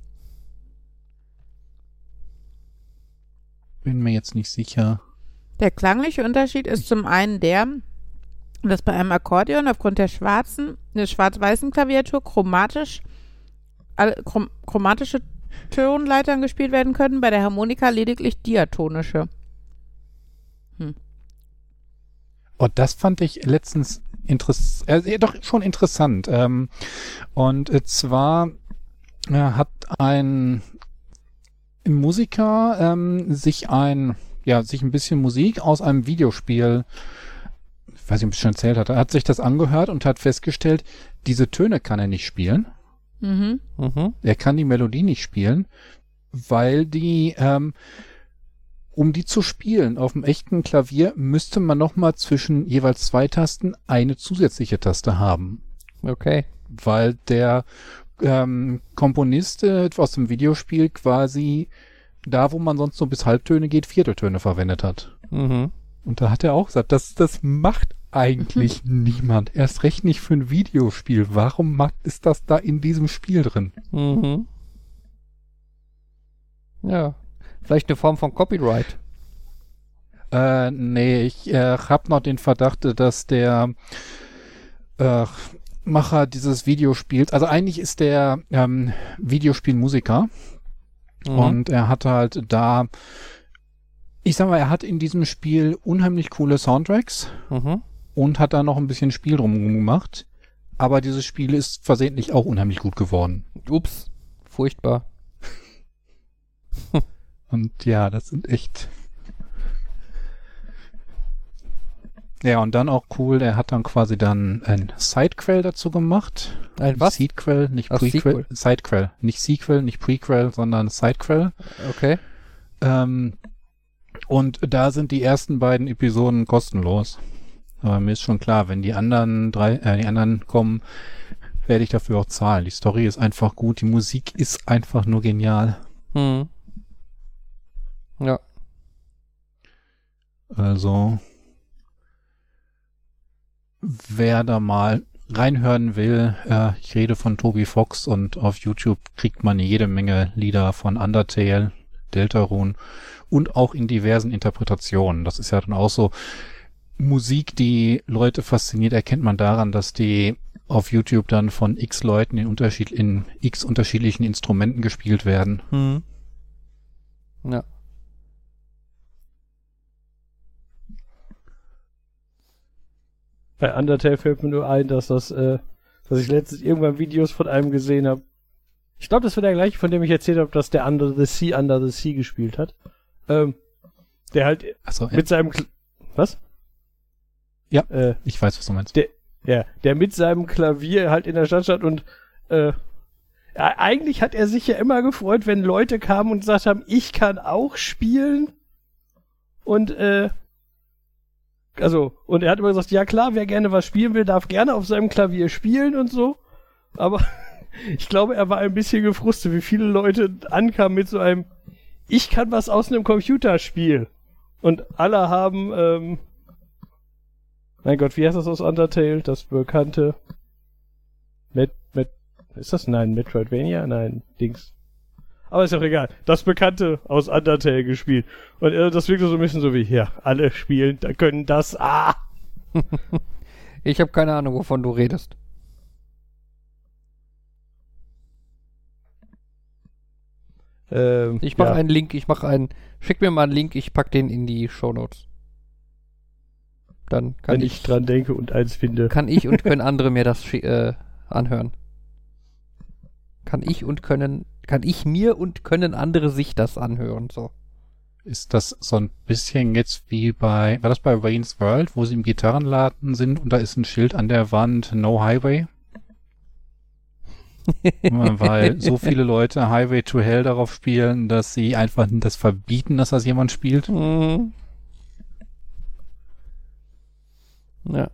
Bin mir jetzt nicht sicher. Der klangliche Unterschied ist zum einen der, dass bei einem Akkordeon aufgrund der schwarzen, der schwarz-weißen Klaviatur chromatisch, chrom, chromatische Tonleitern gespielt werden können, bei der Harmonika lediglich diatonische. Und das fand ich letztens interessant, äh, doch schon interessant. Ähm, und äh, zwar äh, hat ein Musiker ähm, sich ein, ja, sich ein bisschen Musik aus einem Videospiel, ich weiß nicht, ob ich es schon erzählt hatte, hat sich das angehört und hat festgestellt, diese Töne kann er nicht spielen. Mhm. Mhm. Er kann die Melodie nicht spielen, weil die, ähm, um die zu spielen auf dem echten Klavier, müsste man nochmal zwischen jeweils zwei Tasten eine zusätzliche Taste haben. Okay. Weil der ähm, Komponist äh, aus dem Videospiel quasi da, wo man sonst so bis Halbtöne geht, Vierteltöne verwendet hat. Mhm. Und da hat er auch gesagt, das, das macht eigentlich niemand. Erst recht nicht für ein Videospiel. Warum macht, ist das da in diesem Spiel drin? Mhm. Ja. Vielleicht eine Form von Copyright. Äh, nee, ich äh, hab noch den Verdacht, dass der äh, Macher dieses Videospiels, also eigentlich ist der ähm, Videospielmusiker Mhm. und er hat halt da, ich sag mal, er hat in diesem Spiel unheimlich coole Soundtracks Mhm. und hat da noch ein bisschen Spiel drum gemacht. Aber dieses Spiel ist versehentlich auch unheimlich gut geworden. Ups. Furchtbar. Und ja, das sind echt. Ja, und dann auch cool, er hat dann quasi dann ein Sidequel dazu gemacht. Ein was? Sequel, nicht Ach, Prequel. Sequel. Sidequel. Nicht Sequel, nicht Prequel, sondern Sidequel. Okay. Ähm, und da sind die ersten beiden Episoden kostenlos. Aber mir ist schon klar, wenn die anderen drei, äh, die anderen kommen, werde ich dafür auch zahlen. Die Story ist einfach gut, die Musik ist einfach nur genial. Mhm. Ja. Also, wer da mal reinhören will, äh, ich rede von Toby Fox und auf YouTube kriegt man jede Menge Lieder von Undertale, Deltarune und auch in diversen Interpretationen. Das ist ja dann auch so Musik, die Leute fasziniert, erkennt man daran, dass die auf YouTube dann von x Leuten in Unterschied in x unterschiedlichen Instrumenten gespielt werden. Mhm. Ja. Bei Undertale fällt mir nur ein, dass das, äh, dass ich letztens irgendwann Videos von einem gesehen habe. Ich glaube, das war der gleiche, von dem ich erzählt habe, dass der Under the Sea, Under the Sea gespielt hat. Ähm, der halt Also, mit seinem Kl was? Ja. Äh, ich weiß, was du meinst. ja, der mit seinem Klavier halt in der Stadt stand und äh, eigentlich hat er sich ja immer gefreut, wenn Leute kamen und gesagt haben, ich kann auch spielen. Und äh, also, und er hat immer gesagt, ja klar, wer gerne was spielen will, darf gerne auf seinem Klavier spielen und so. Aber ich glaube, er war ein bisschen gefrustet, wie viele Leute ankamen mit so einem, ich kann was aus einem Computerspiel. Und alle haben, ähm, mein Gott, wie heißt das aus Undertale? Das bekannte Met, Met, ist das? Nein, Metroidvania? Nein, Dings. Aber ist auch egal. Das Bekannte aus Undertale gespielt. Und äh, das wirkt so ein bisschen so wie, ja, alle spielen, da können das, ah! Ich habe keine Ahnung, wovon du redest. Ähm, Ich mache ja. einen Link, ich mache einen. Schick mir mal einen Link, ich pack den in die Shownotes. Dann kann wenn ich, ich dran denke und eins finde. kann ich und können andere mir das schi- äh, anhören. Kann ich und können, kann ich mir und können andere sich das anhören, so. Ist das so ein bisschen jetzt wie bei, war das bei Wayne's World, wo sie im Gitarrenladen sind und da ist ein Schild an der Wand, No Highway? Weil so viele Leute Highway to Hell darauf spielen, dass sie einfach das verbieten, dass das jemand spielt. Mhm. Ja.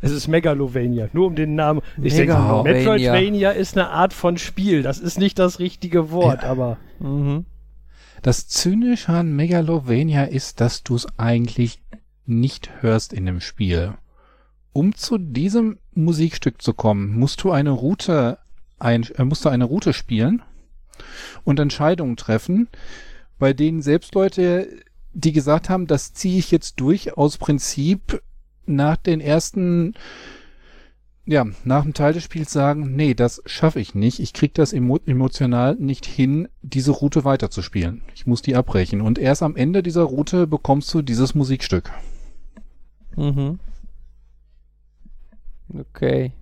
Es ist Megalovania, nur um den Namen. Ich denke. Metroidvania ist eine Art von Spiel. Das ist nicht das richtige Wort, aber Mhm. Das Zynische an Megalovania ist, dass du es eigentlich nicht hörst in dem Spiel. Um zu diesem Musikstück zu kommen, musst du eine Route ein, äh, musst du eine Route spielen und Entscheidungen treffen, bei denen selbst Leute, die gesagt haben, das ziehe ich jetzt durch aus Prinzip nach den ersten ja, nach dem Teil des Spiels sagen, nee, das schaffe ich nicht. Ich krieg das emo emotional nicht hin, diese Route weiterzuspielen. Ich muss die abbrechen. Und erst am Ende dieser Route bekommst du dieses Musikstück. Mhm. Okay.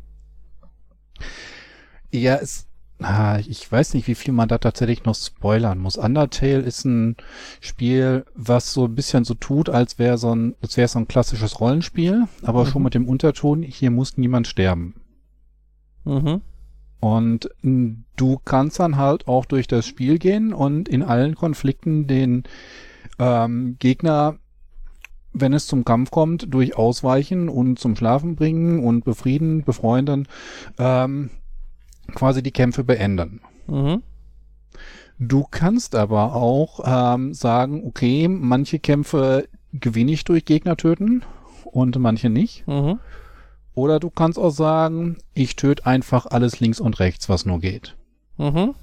Ja, es, ah, ich weiß nicht, wie viel man da tatsächlich noch spoilern muss. Undertale ist ein Spiel, was so ein bisschen so tut, als wäre so ein, als wäre so ein klassisches Rollenspiel, aber schon Mhm. mit dem Unterton, hier muss niemand sterben. Mhm. Und du kannst dann halt auch durch das Spiel gehen und in allen Konflikten den ähm, Gegner, wenn es zum Kampf kommt, durch Ausweichen und zum Schlafen bringen und befrieden, befreunden, ähm, quasi die Kämpfe beenden. Mhm. Du kannst aber auch ähm, sagen, okay, manche Kämpfe gewinne ich durch Gegner töten und manche nicht. Mhm. Oder du kannst auch sagen, ich töte einfach alles links und rechts, was nur geht. Mhm.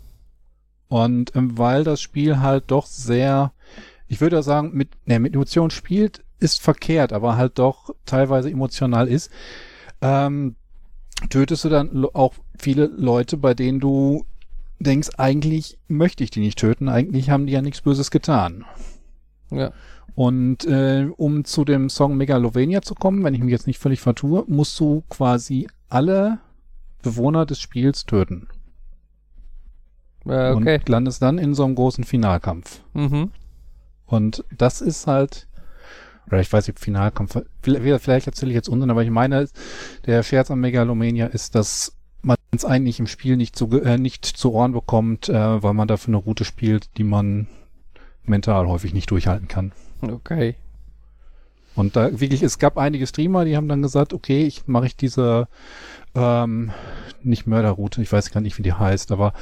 Und ähm, weil das Spiel halt doch sehr, ich würde sagen, mit, ne, mit Emotionen spielt, ist verkehrt, aber halt doch teilweise emotional ist, ähm, tötest du dann auch viele Leute, bei denen du denkst, eigentlich möchte ich die nicht töten, eigentlich haben die ja nichts Böses getan. Ja. Und äh, um zu dem Song Megalovania zu kommen, wenn ich mich jetzt nicht völlig vertue, musst du quasi alle Bewohner des Spiels töten. Äh, okay. Und landest dann in so einem großen Finalkampf. Mhm. Und das ist halt, oder ich weiß nicht, Finalkampf, vielleicht, vielleicht erzähle ich jetzt Unsinn, aber ich meine, der Scherz am Megalomania ist, dass man es eigentlich im Spiel nicht zu, äh, nicht zu Ohren bekommt, äh, weil man dafür eine Route spielt, die man mental häufig nicht durchhalten kann. Okay. Und da wirklich, es gab einige Streamer, die haben dann gesagt, okay, ich mache ich diese ähm, nicht Mörderroute, ich weiß gar nicht, wie die heißt, aber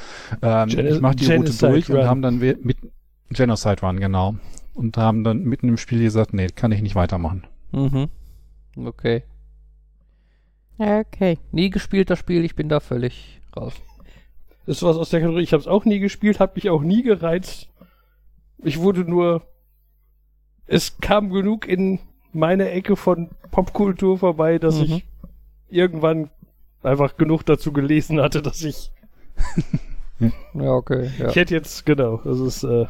ähm, Geno- ich mache die Route Genocide durch Run. und haben dann mit Genocide Run, genau. Und haben dann mitten im Spiel gesagt, nee, kann ich nicht weitermachen. Mhm. Okay. Okay. Nie gespielt das Spiel, ich bin da völlig raus. ist was aus der Kategorie. Ich habe es auch nie gespielt, hat mich auch nie gereizt. Ich wurde nur. Es kam genug in meine Ecke von Popkultur vorbei, dass Mhm. ich irgendwann einfach genug dazu gelesen hatte, dass ich. Ja, okay. Ja. Ich hätte jetzt, genau, das ist. Äh,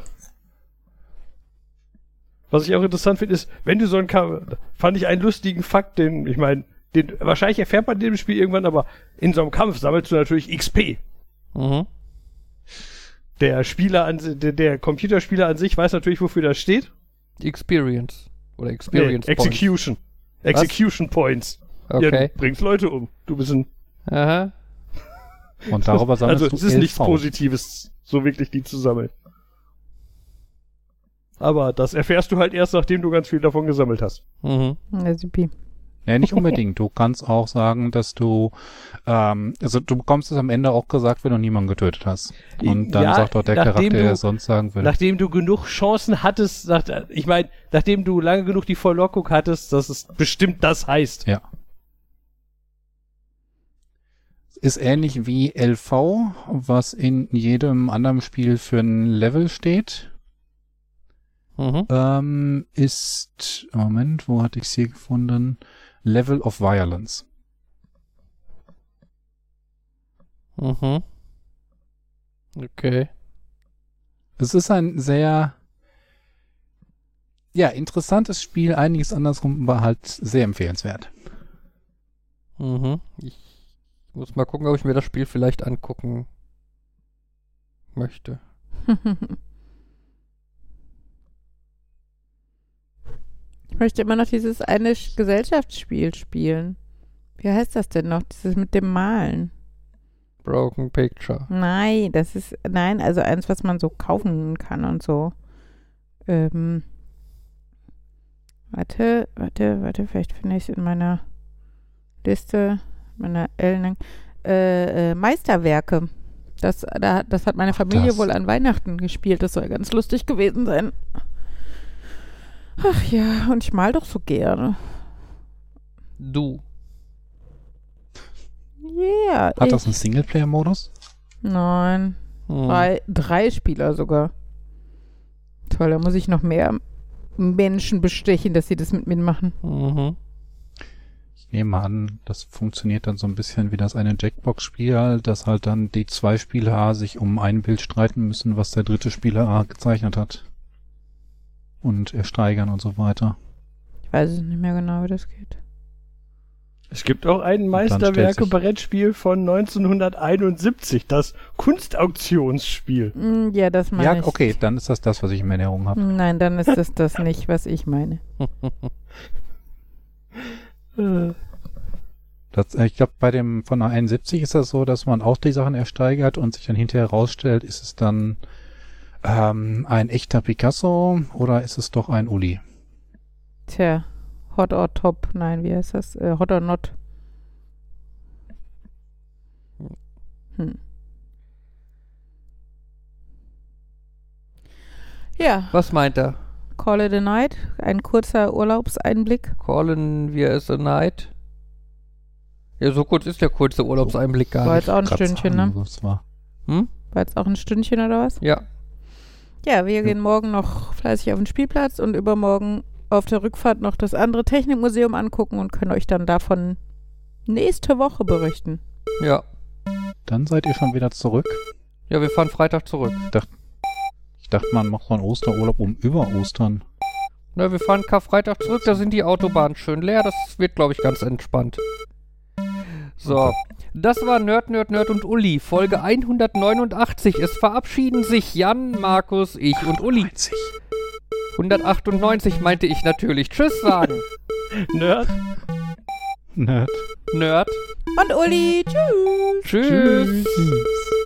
was ich auch interessant finde, ist, wenn du so ein Ka fand ich einen lustigen Fakt, den, ich meine, den wahrscheinlich erfährt man in dem Spiel irgendwann, aber in so einem Kampf sammelst du natürlich XP. Mhm. Der Spieler an der, der Computerspieler an sich weiß natürlich, wofür das steht. Experience. Oder Experience Nee, Points. Execution. Execution Points. Ja, Okay. du bringst Leute um. Du bist ein. Aha. Und darüber sammelst Also du es ist nichts LV. Positives, so wirklich die zu sammeln. Aber das erfährst du halt erst, nachdem du ganz viel davon gesammelt hast. Mhm. Ja. Nee, nicht unbedingt. Du kannst auch sagen, dass du, ähm, also du bekommst es am Ende auch gesagt, wenn du niemanden getötet hast. Und dann Ja, sagt doch der nachdem Charakter, du- der es sonst sagen würde. Nachdem du genug Chancen hattest, nach, ich meine, nachdem du lange genug die Verlockung hattest, dass es bestimmt das heißt. Ja. Ist ähnlich wie LV, was in jedem anderen Spiel für ein Level steht. Mhm. Ähm, ist, Moment, wo hatte ich sie gefunden? Level of Violence. Mhm. Okay. Es ist ein sehr, ja, interessantes Spiel, einiges andersrum, aber halt sehr empfehlenswert. Mhm. Ich muss mal gucken, ob ich mir das Spiel vielleicht angucken möchte. Ich möchte immer noch dieses eine Sch- Gesellschaftsspiel spielen. Wie heißt das denn noch? Dieses mit dem Malen. Broken Picture. Nein, das ist, nein, also eins, was man so kaufen kann und so. Ähm, warte, warte, warte, vielleicht finde ich es in meiner Liste, meiner Ellen, äh, äh, Meisterwerke. Das, da, das hat meine Familie das. wohl an Weihnachten gespielt. Das soll ganz lustig gewesen sein. Ach ja, und ich mal doch so gerne. Du. Yeah. Hat das ich- einen Singleplayer-Modus? Nein. Hm. Drei, drei Spieler sogar. Toll, da muss ich noch mehr Menschen bestechen, dass sie das mit mir machen. Mhm. Ich nehme mal an, das funktioniert dann so ein bisschen wie das eine Jackbox-Spiel, dass halt dann die zwei Spieler A sich um ein Bild streiten müssen, was der dritte Spieler A gezeichnet hat. Und ersteigern und so weiter. Ich weiß es nicht mehr genau, wie das geht. Es gibt auch ein Meisterwerke-Brettspiel von 1971, das Kunstauktionsspiel. Mm, Ja, das meine Ja, ich. okay, dann ist das das, was ich in Erinnerung habe. Nein, dann ist das das nicht, was ich meine. Das, äh, ich glaube, bei dem von der 71 ist das so, dass man auch die Sachen ersteigert und sich dann hinterher rausstellt, ist es dann ähm, ein echter Picasso oder ist es doch ein Uli? Tja, Hot or Top. Nein, wie heißt das? Äh, hot or Not. Hm. Ja, Was meint er? Call it a night. Ein kurzer Urlaubseinblick. Callen wir es a night? Ja, so kurz ist der kurze Urlaubseinblick gar War nicht. jetzt auch ein Stündchen, ne? war. Hm? War jetzt auch ein Stündchen oder was? Ja. Ja, wir gehen morgen noch fleißig auf den Spielplatz und übermorgen auf der Rückfahrt noch das andere Technikmuseum angucken und können euch dann davon nächste Woche berichten. Ja. Dann seid ihr schon wieder zurück. Ja, wir fahren Freitag zurück. Ich dachte, man macht so einen Osterurlaub um über Ostern. Na, wir fahren Karfreitag zurück, da sind die Autobahnen schön leer. Das wird, glaube ich, ganz entspannt. So. Das war Nerd, Nerd, Nerd und Uli. Folge 189. Es verabschieden sich Jan, Markus, ich und Uli. 198 meinte ich natürlich. Tschüss sagen. Nerd. Nerd. Nerd. Und Uli, tschüss! Tschüss. Tschüss.